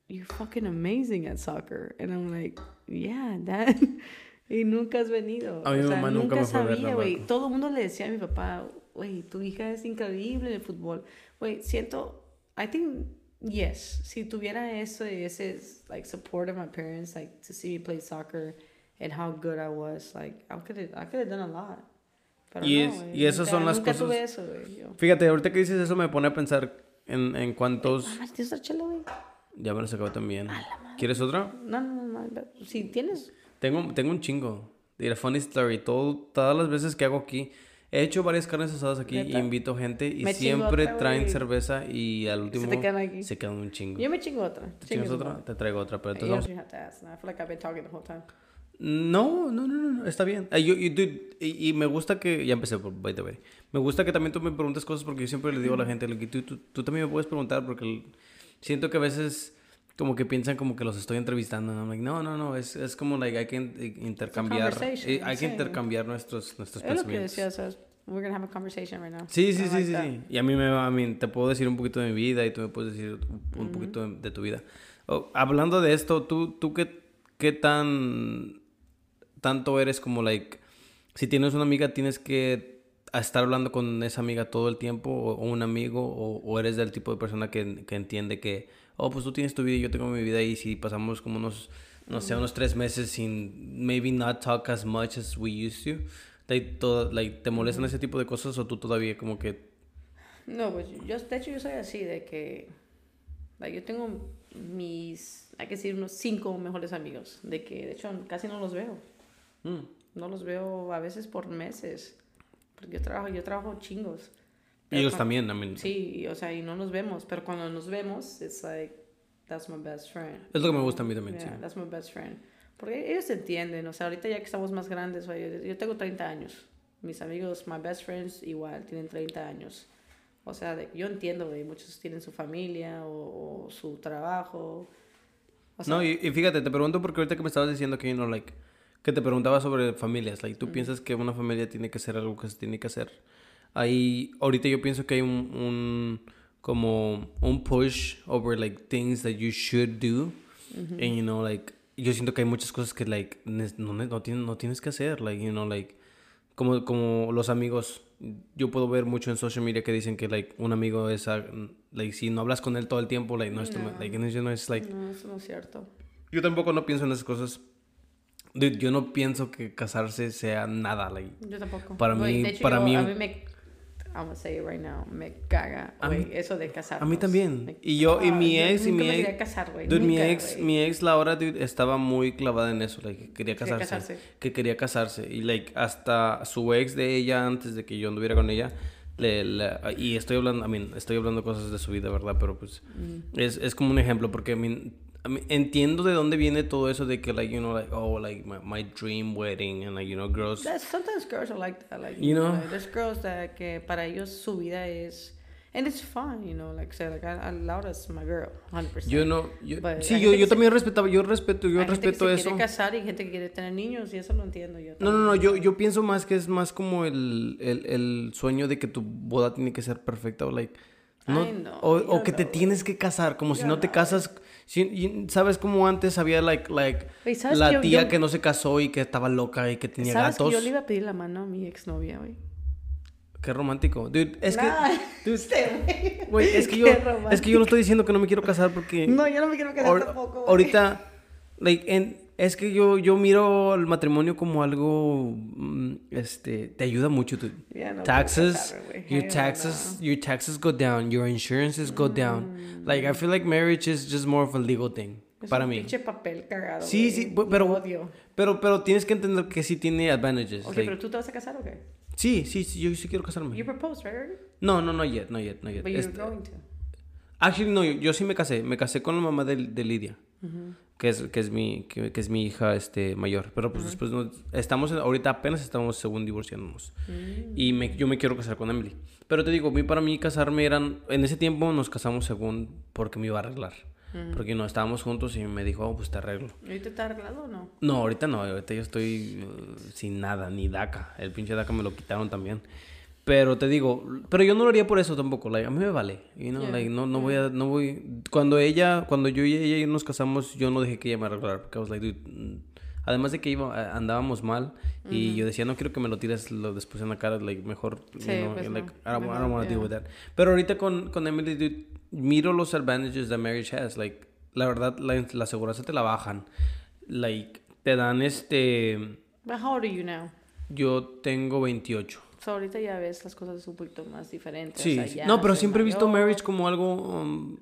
you're fucking amazing at soccer. And I'm like, yeah, dad. *laughs* y nunca has venido. A mi o sea, mamá nunca me sabía, güey. Todo el mundo le decía a mi papá, güey, tu hija es increíble en el fútbol. Güey, siento, I think, yes, si tuviera eso, ese, like, support of my parents, like, to see me play soccer and how good I was, like, I could have, I could have done a lot. Pero Y no, güey, y esas nunca- son las nunca cosas- tuve eso, güey, yo. Fíjate, ahorita que dices eso me pone a pensar en, en cuántos... Mamá, ¿tienes otra chela, güey? Ya me los acabo también. ¿Quieres otra? No, no, no, no. Si tienes. Tengo, tengo un chingo. Diré, funny story. Todo, todas las veces que hago aquí, he hecho varias carnes asadas aquí y invito gente y Me siempre otra, traen cerveza y al último te quedan aquí. se quedan un chingo. Yo me chingo otra. ¿Te chingas otra? Te traigo otra, pero entonces don't No, no, no, no, no, está bien. Yo- yo- dude, y, y me gusta que, ya empecé, por- by the way. Me gusta que también tú me preguntes cosas porque yo siempre le digo a la gente, like, tú, tú, tú también me puedes preguntar porque el- siento que a veces como que piensan como que los estoy entrevistando. ¿no? I'm like, no, no, no, es, es como, like, hay que in- intercambiar, eh, hay que intercambiar nuestros, nuestros Es lo que pensamientos. decía, o sea, we're gonna have a conversation right now. Sí, sí, I sí, like sí, that. sí. Y a mí me va, a mí te puedo decir un poquito de mi vida y tú me puedes decir un, un poquito de, de tu vida. Oh, hablando de esto, ¿tú, tú qué, qué tan tanto eres como, like, si tienes una amiga, tienes que estar hablando con esa amiga todo el tiempo o, o un amigo o, o eres del tipo de persona que, que entiende que, oh, pues tú tienes tu vida y yo tengo mi vida y si pasamos como unos, no sé, unos tres meses sin maybe not talk as much as we used to, like, todo, like, ¿te molestan ese tipo de cosas o tú todavía como que No, pues yo, de hecho yo soy así, de que like, yo tengo mis, hay que decir, unos cinco mejores amigos, de que de hecho casi no los veo. Mm, No los veo a veces por meses, porque yo trabajo, yo trabajo chingos. Pero ellos cuan- también, I mean, Sí, o sea, y no nos vemos, pero cuando nos vemos, it's like, that's my best friend. Es lo que me gusta a mí también, Yeah, sí. that's my best friend. Porque ellos entienden, o sea, ahorita ya que estamos más grandes, yo tengo 30 años. Mis amigos, my best friends, igual, tienen 30 años. O sea, de- yo entiendo, güey, muchos tienen su familia o, o su trabajo. O sea, no, y, y fíjate, te pregunto porque ahorita que me estabas diciendo que, you know, like, que te preguntaba sobre familias, like, tú piensas que una familia tiene que ser algo que se tiene que hacer. Ahí, ahorita yo pienso que hay un, un como, un push over, like, things that you should do. And, you know, like, yo siento que hay muchas cosas que, like, no, no, tienes, no tienes que hacer, like, you know, like, como, como los amigos, yo puedo ver mucho en social media que dicen que, like, un amigo es, ah, like, si no hablas con él todo el tiempo, like, no es No. like, es- no es, like, no, eso no es cierto. yo tampoco no pienso en esas cosas. Dude, yo no pienso que casarse sea nada, like. Yo tampoco. Para mí- de hecho, para yo- mí- A mí me. I'm gonna say it right now. Me caga, güey, eso de casarnos. A mí también. Me- Y yo, y mi ex, y mi ex. quería casar, güey. Dude, mi ex, güey. mi ex Laura, dude, estaba muy clavada en eso, like, que quería Quería casarse, casarse. Que quería casarse. Y, like, hasta su ex de ella, antes de que yo anduviera con ella, le, le- y estoy hablando, I mean, estoy hablando cosas de su vida, ¿verdad? Pero, pues, Mm. es, es como un ejemplo, porque, I mean, I mean, entiendo de dónde viene todo eso de que, like, you know, like, oh, like, my, my dream wedding, and, like, you know, girls... That's- sometimes girls are like that. Like, You know? like, there's girls that que para ellos su vida es. And it's fine, you know. Like, say, like, I, I, Laura's my girl, 100%. Yo no, yo, But sí, yo, yo también respetaba, yo respeto, yo Hay gente que respeto se eso. quiere casar y gente que quiere tener niños y eso lo entiendo yo. No, no, no, yo, yo pienso más que es más como el, el, el sueño de que tu boda tiene que ser perfecta o like, no, Ay, no, o, o que te tienes que casar, como si no te casas, si- sabes como antes había like, like Güey, ¿sabes la que yo- tía yo- que no se casó y que estaba loca y que tenía ¿Sabes gatos. que yo le iba a pedir la mano a mi exnovia, güey? Qué romántico. Dude, es Nah, que *laughs* dude, este es que yo *laughs* es que yo no estoy diciendo que no me quiero casar porque No, yo no me quiero casar tampoco. Ahorita, like, en- es que yo, yo miro el matrimonio como algo, mm, este, te ayuda mucho. tu- Ya no quiero taxes, your taxes, your taxes go down, your insurances go down. Like, I feel like marriage is just more of a legal thing Es para un mí. pinche papel cagado. Sí, sí, pero- odio. Pero, pero tienes que entender que sí tiene advantages. Ok, like- pero tú te vas a casar o qué? sí, sí, sí, yo sí quiero casarme. You proposed, right? No, no, no yet, no yet, no yet. But you're Este- going to. Actually, no, yo, yo sí me casé. Me casé con la mamá de, de Lidia. Que, es, que, es mi, que, que es mi hija este, mayor. Pero pues después no- estamos, ahorita apenas estamos según divorciándonos. Y me, yo me quiero casar con Emily. Pero te digo, para mí casarme eran... En ese tiempo nos casamos según porque me iba a arreglar. Porque no, estábamos juntos y me dijo, oh, pues te arreglo. ¿Y ahorita está arreglado o no? No, ahorita no, ahorita yo estoy uh, sin nada, ni DACA. El pinche DACA me lo quitaron también. Pero te digo, pero yo no lo haría por eso tampoco, like, a mí me vale, you know, Yeah, like, no, no voy a, no voy, cuando ella, cuando yo y ella nos casamos, yo no dejé que ella me arreglara, porque I was like, dude, mm, además de que iba, andábamos mal, y yo decía, no quiero que me lo tires lo después en la cara, like, mejor, you Sí, know, pues like, no, I don't, I don't want to deal yeah. with that. Pero ahorita con, con Emily, dude, miro los advantages that marriage has, like, la verdad, la, la aseguranza te la bajan, like, te dan este, But how old are you now? yo tengo 28. So, ahorita ya ves las cosas un poquito más diferentes. o Sí, sea, sí. ya no, pero siempre he visto mayor. marriage como algo... um,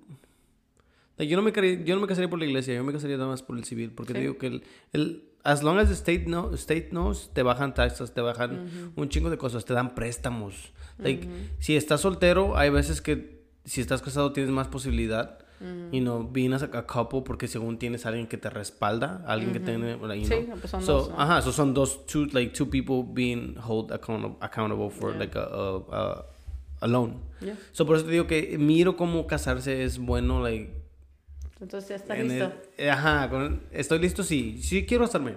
yo, no me, care- yo no me casaría por la iglesia, yo me casaría nada más por el civil, porque te Sí. digo que el, el, as long as the state, know, state knows, te bajan taxas, te bajan un chingo de cosas, te dan préstamos. Like, si estás soltero, hay veces que si estás casado tienes más posibilidad. You know, being as a, couple porque según tienes alguien que te respalda, alguien que tiene, like, you Sí, know. pues son so, dos, ¿no? ajá, so son dos, two, like two people being hold accountable, accountable for Yeah. like a, a, a, a loan. Yeah. So por eso te digo que miro cómo casarse es bueno, like. Entonces ya está listo. el- ajá, con- estoy listo, sí. Sí quiero casarme.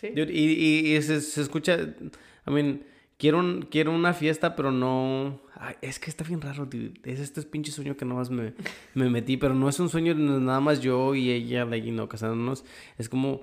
Sí. Dude, y, y, y se, se escucha, I mean, quiero, un- quiero una fiesta, pero no... Ay, es que está bien raro, dude. Es este pinche sueño que nomás me, me metí, pero no es un sueño no nada más yo y ella, like, you know, casándonos. Es como...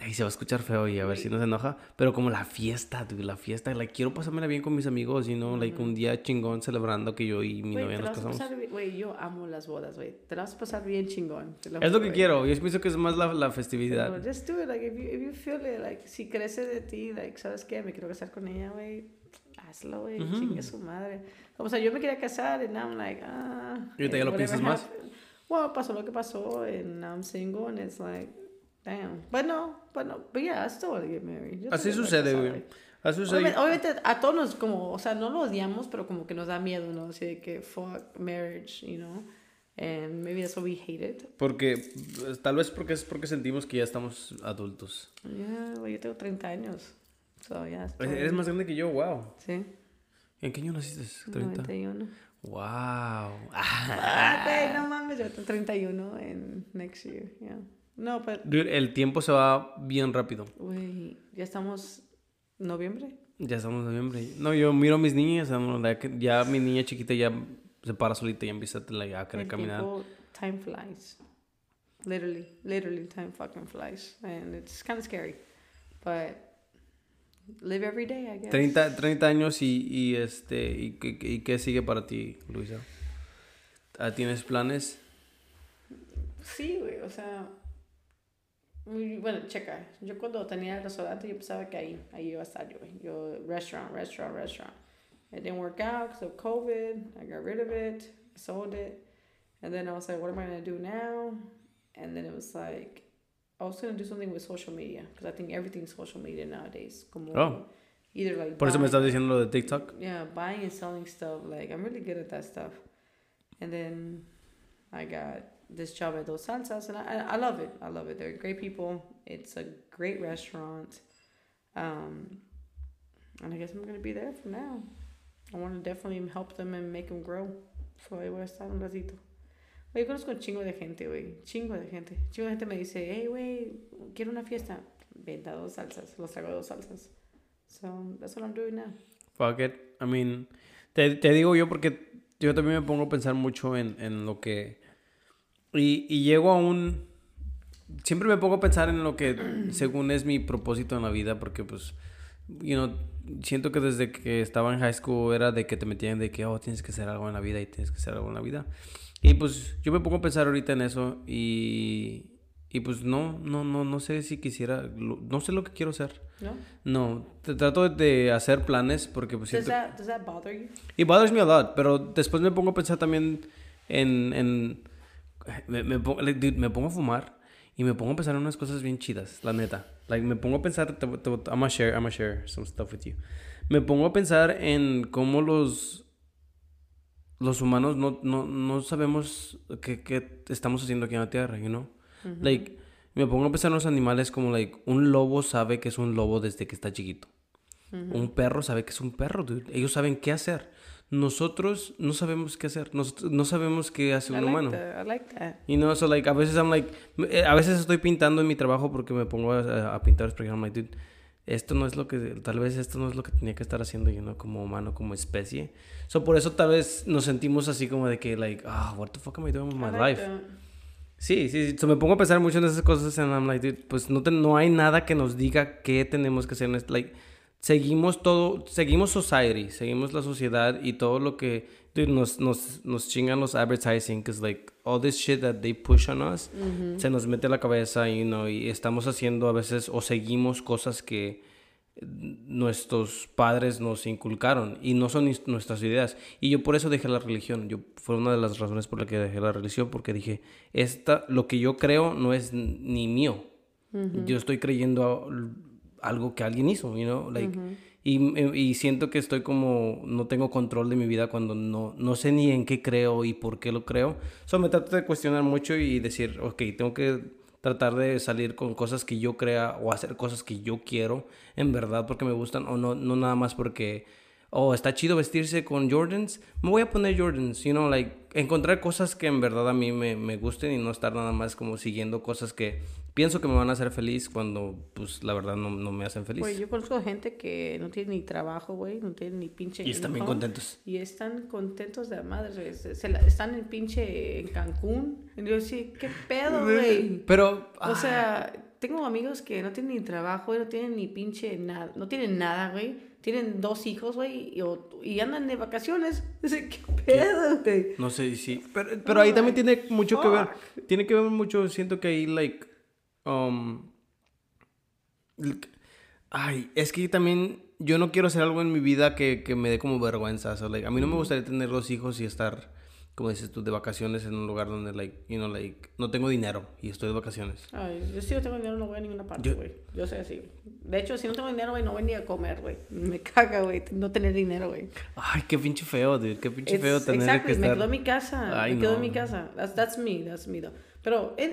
Ay, se va a escuchar feo y a ver si no se enoja, pero como la fiesta, dude, la fiesta, like, quiero pasármela bien con mis amigos, you know, like, un día chingón celebrando que yo y mi Güey, novia la nos casamos. Güey, yo amo las bodas, güey. Te la vas a pasar bien chingón. te Es lo que güey. quiero, yo pienso que es más la, la festividad. just do it, like, if you, if you feel it, like, si crece de ti, like, ¿sabes qué? Me quiero casar con ella, güey. Hazlo, güey. Ujú. Chingue su madre. O sea, yo me quería casar, and now I'm like, ah. Y ahorita ya lo piensas más. Well, pasó lo que pasó, and I'm single, and it's like, damn. But no, but no, but yeah, I still want to get married. Yo Así sucede, güey. Así sucede. Obviamente, obviamente a todos nos como, o sea, no lo odiamos, pero como que nos da miedo, ¿no? Así de que fuck marriage, you know? And maybe that's why we hate it. Porque, tal vez porque es porque sentimos que ya estamos adultos. Yeah, güey, yo tengo 30 años. So, estoy- Eres más grande que yo, wow. Sí, ¿En qué año naciste? 30. 91. Wow. Ah, güey, no mames, yo tengo 31 en next year, yeah. No, pero, Dude, el tiempo se va bien rápido. güey, ya estamos noviembre. Ya estamos en noviembre. No, yo miro a mis niñas, ya mi niña chiquita ya se para solita y empieza a querer El caminar. tiempo, time flies. Literally, literally, time fucking flies. And it's kind of scary. But live every day, I guess. 30, 30 años y, y este y, qué- y qué sigue para ti, Luisa? Ah, ¿Tienes planes? Sí, güey, o sea. Bueno, checa. Yo cuando tenía el restaurante, yo pensaba que ahí, ahí iba a estar yo. Yo, restaurant, restaurant, restaurant. It didn't work out because of COVID. I got rid of it. I sold it. And then I was like, what am I going to do now? And then it was like, I was to do something with social media because I think everything's social media nowadays. Como Oh. Either like. Por eso me estás diciendo lo de TikTok. yeah, buying and selling stuff. Like I'm really good at that stuff. And then I got this job at Dos Salsas, and I, I I love it. I love it. They're great people. It's a great restaurant. Um, and I guess I'm gonna be there for now. I want to definitely help them and make them grow. So ahí voy a estar un ratito. Oye, conozco un chingo de gente, güey. Chingo de gente. Chingo de gente me dice, hey, güey, quiero una fiesta. Venta dos salsas. Los traigo dos salsas. So that's what I'm doing now. Fuck it. I mean, te, te digo yo porque yo también me pongo a pensar mucho en, en lo que... Y, y llego a un... Siempre me pongo a pensar en lo que *clears throat* según es mi propósito en la vida porque pues, you know, siento que desde que estaba en high school era de que te metían de que, oh, tienes que hacer algo en la vida y tienes que hacer algo en la vida. Y pues yo me pongo a pensar ahorita en eso y... Y pues no, no, no, no sé si quisiera, no sé lo que quiero hacer. ¿No? No, te- trato de hacer planes porque pues Does siento... that, does that bother you? It bothers me a lot, pero después me pongo a pensar también en... en me, me, pongo, me pongo a fumar y me pongo a pensar en unas cosas bien chidas, la neta. Like, me pongo a pensar, te, te, I'm gonna share, I'm gonna share some stuff with you. Me pongo a pensar en cómo los... Los humanos no, no, no sabemos qué, qué estamos haciendo aquí en la Tierra, you know? Like, me pongo a pensar en los animales como, like, un lobo sabe que es un lobo desde que está chiquito. Un perro sabe que es un perro, dude. Ellos saben qué hacer. Nosotros no sabemos qué hacer. Nosotros no sabemos qué hace I un like humano. that. I like that. You know, so like, a veces I'm like, eh, a veces estoy pintando en mi trabajo porque me pongo a, a pintar, porque I'm like, dude, esto no es lo que, tal vez esto no es lo que tenía que estar haciendo yo, ¿no? Como humano, como especie. So, por eso tal vez nos sentimos así como de que, like, ah, what the fuck am I doing with my like life? that. Sí, sí, sí. So, me pongo a pensar mucho en esas cosas and I'm like, dude, pues no, te- no hay nada que nos diga qué tenemos que hacer. en este- Like, seguimos todo, seguimos society, seguimos la sociedad y todo lo que dude, nos, nos, nos chingan los advertising, es like, all this shit that they push on us, se nos mete a la cabeza you know, y estamos haciendo a veces o seguimos cosas que nuestros padres nos inculcaron y no son nuestras ideas. Y yo por eso dejé la religión. Yo fue una de las razones por la que dejé la religión porque dije, esta lo que yo creo no es ni mío. yo estoy creyendo algo que alguien hizo, you know, like, y, y siento que estoy como, no tengo control de mi vida cuando no, no sé ni en qué creo y por qué lo creo. So me trato de cuestionar mucho y decir, ok, tengo que tratar de salir con cosas que yo crea o hacer cosas que yo quiero en verdad porque me gustan o no, no nada más porque oh, está chido vestirse con Jordans, me voy a poner Jordans, you know, like, encontrar cosas que en verdad a mí me, me gusten y no estar nada más como siguiendo cosas que pienso que me van a hacer feliz cuando, pues, la verdad no, no me hacen feliz. Güey, yo conozco gente que no tiene ni trabajo, güey, no tiene ni pinche y están bien contentos. Y están contentos de la madre, güey. Se, se la- están en pinche en Cancún. Y yo sí, ¿qué pedo, güey? Pero, O ah, sea, tengo amigos que no tienen ni trabajo, güey, no tienen ni pinche nada, no tienen nada, güey. Tienen dos hijos, güey, y, andan de vacaciones. *laughs* Dice, ¿qué pedo, güey? no sé, sí, pero, pero ahí también tiene mucho que ver, tiene que ver mucho, siento que ahí, like, um, ay, es que también yo no quiero hacer algo en mi vida que, que me dé como vergüenza, so, like, a mí no me gustaría tener dos hijos y estar, como dices tú, de vacaciones en un lugar donde, like, you know, like, no tengo dinero y estoy de vacaciones. Ay, yo si no tengo dinero no voy a ninguna parte, Yo- güey. Yo, soy así, güey. De hecho, si no tengo dinero, güey, no voy ni a comer, güey. Me caga, güey, no tener dinero, güey. Ay, qué pinche feo, dude, qué pinche feo It's- tener exactly, que me estar... quedo en mi casa. Ay, me quedo en no. mi casa. That's, that's me, that's me, though. Pero, it,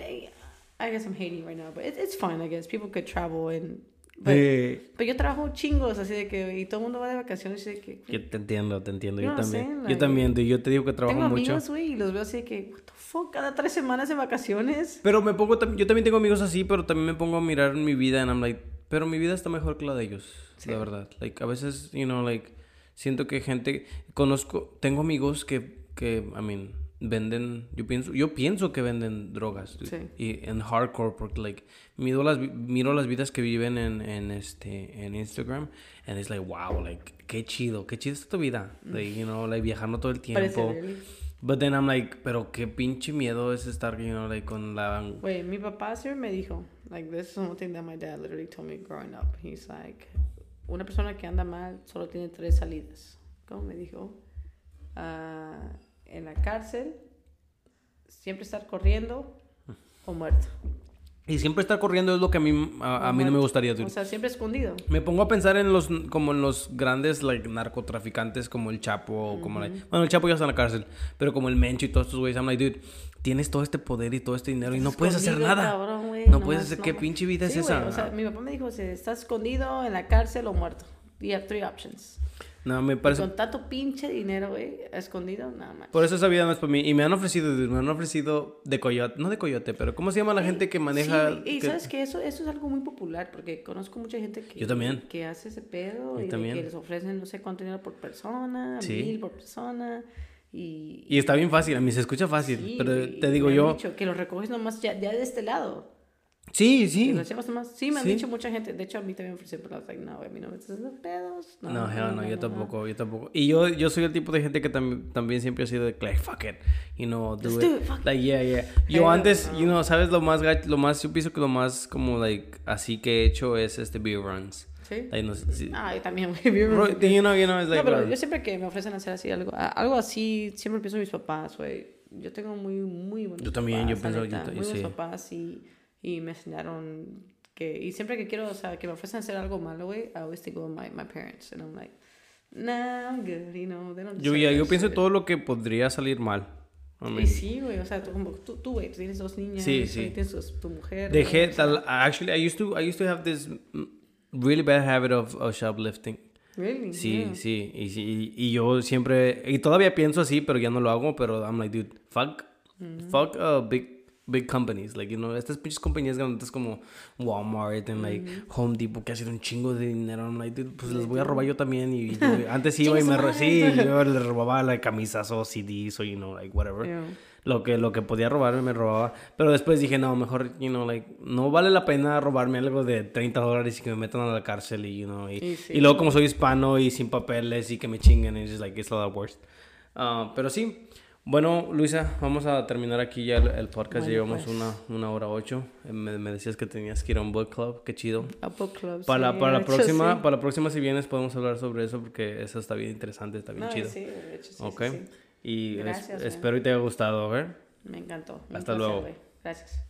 I guess I'm hating right now, but it, it's fine, I guess. People could travel and... But, Eh, pero yo trabajo chingos, así de que... Y todo el mundo va de vacaciones, así de que... yo te entiendo, te entiendo, You yo también. yo Like, también, dude, yo te digo que trabajo Tengo mucho. amigos, güey, y los veo así de que... What the fuck, cada tres semanas de vacaciones. Pero me pongo, yo también tengo amigos así, pero también me pongo a mirar mi vida and I'm like, pero mi vida está mejor que la de ellos, la verdad. Like, a veces, you know, like, siento que gente, conozco, tengo amigos que, que, I mean, venden, yo pienso, yo pienso que venden drogas, Sí. y en hardcore, porque, like, miro las, miro las vidas que viven en, en este, en Instagram, and it's like, wow, like, qué chido, qué chido está tu vida, like, you know, like, viajando todo el tiempo. But then I'm like, pero qué pinche miedo es estar, you know, like, con la Güey, mi papá siempre me dijo, like, this is something that my dad literally told me growing up. He's like, una persona que anda mal solo tiene tres salidas. ¿Cómo me dijo? Ah, en la cárcel, siempre estar corriendo o muerto. Y siempre estar corriendo es lo que a mí, a, mí no me gustaría. dude. O sea, siempre escondido. me pongo a pensar en los, como en los grandes, like, narcotraficantes como el Chapo, como, bueno, el Chapo ya está en la cárcel, pero como el Mencho y todos estos güeyes, I'm like, dude, tienes todo este poder y todo este dinero y no puedes hacer nada. cabrón, no nomás puedes hacer, ¿qué pinche vida Sí, es esa? O sea, mi papá me dijo, si estás escondido en la cárcel o muerto. You have three options. No, me Y parece, Con tanto pinche dinero, güey, escondido, nada más. por eso esa vida no es para mí. Y me han ofrecido, me han ofrecido de coyote, no de coyote, pero ¿cómo se llama la gente que maneja? Sí, y que- sabes que eso, eso es algo muy popular porque conozco mucha gente que, Yo también. que hace ese pedo Yo y también. que les ofrecen no sé cuánto dinero por persona, Sí. mil por persona y... Y está bien fácil, a mí se escucha fácil, sí, pero te me digo han yo, dicho que los recoges nomás ya, ya de este lado. Sí, sí. los llevas nomás. Sí, me han Sí. dicho mucha gente. De hecho, a mí también me ofrecieron, pero I was like, no, a mí no me estás haciendo pedos. No, No, hell no, yo tampoco, yo tampoco. Y yo, yo soy el tipo de gente que tam- también siempre ha sido de like, fuck it, you know, do Just it. do it, Like, yeah, yeah. Yo Hell antes, no. you know, ¿sabes lo más, lo más, yo pienso que lo más como, like, así que he hecho es este beer runs. Sí. Like, no si- Ah, yo también, Bro, you know, you know, it's like, no, pero bro, yo siempre que me ofrecen hacer así algo, algo así, siempre pienso en mis papás, güey. Yo tengo muy, muy buenos Yo también, yo papás, la pienso- yo ta- muy buenos sí. papás y, y me enseñaron que, y siempre que quiero, o sea, que me ofrecen hacer algo malo, güey, I always think of my, my parents, and I'm like, nah, I'm good, you know, they don't yo, ya, yo pienso shit. todo lo que podría salir mal. I mean, Y sí, güey, o sea, tú, como, tú, tú, güey, tú tienes dos niñas, Sí, sí. tienes tu, tu mujer. Dejé, tal- actually, I used to, I used to have this mm, really bad habit of, of shoplifting. really, Sí, yeah. sí, y, sí, y yo siempre, y todavía pienso así, pero ya no lo hago, pero I'm like, dude, fuck, fuck uh, big, big companies, like, you know, estas pinches compañías grandes como Walmart and like Home Depot que hacen un chingo de dinero, I'm like, dude, pues les voy a robar yo también, y yo- *laughs* antes iba y me, sí, yo le robaba like, camisas o CDs o, you know, like, whatever. Yeah. Lo que, lo que podía robarme me robaba. Pero después dije, no, mejor, you know, like, no vale la pena robarme algo de 30 dólares y que me metan a la cárcel y, you know, y, Y sí. y luego como soy hispano y sin papeles y que me chinguen, it's just like, it's a lot worse. Ah, pero sí, bueno, Luisa, vamos a terminar aquí ya el, el podcast. Bueno, Llevamos pues. una, una hora ocho. Eh, Me, me decías que tenías que ir a un book club, qué chido. A book club, Para, la- sí, para la hecho, próxima, sí. para la próxima si vienes podemos hablar sobre eso porque eso está bien interesante, está bien No, chido. sí, de hecho, sí, ok. sí. Y Gracias, espero y te haya gustado, ver. Me encantó. Hasta luego. Gracias.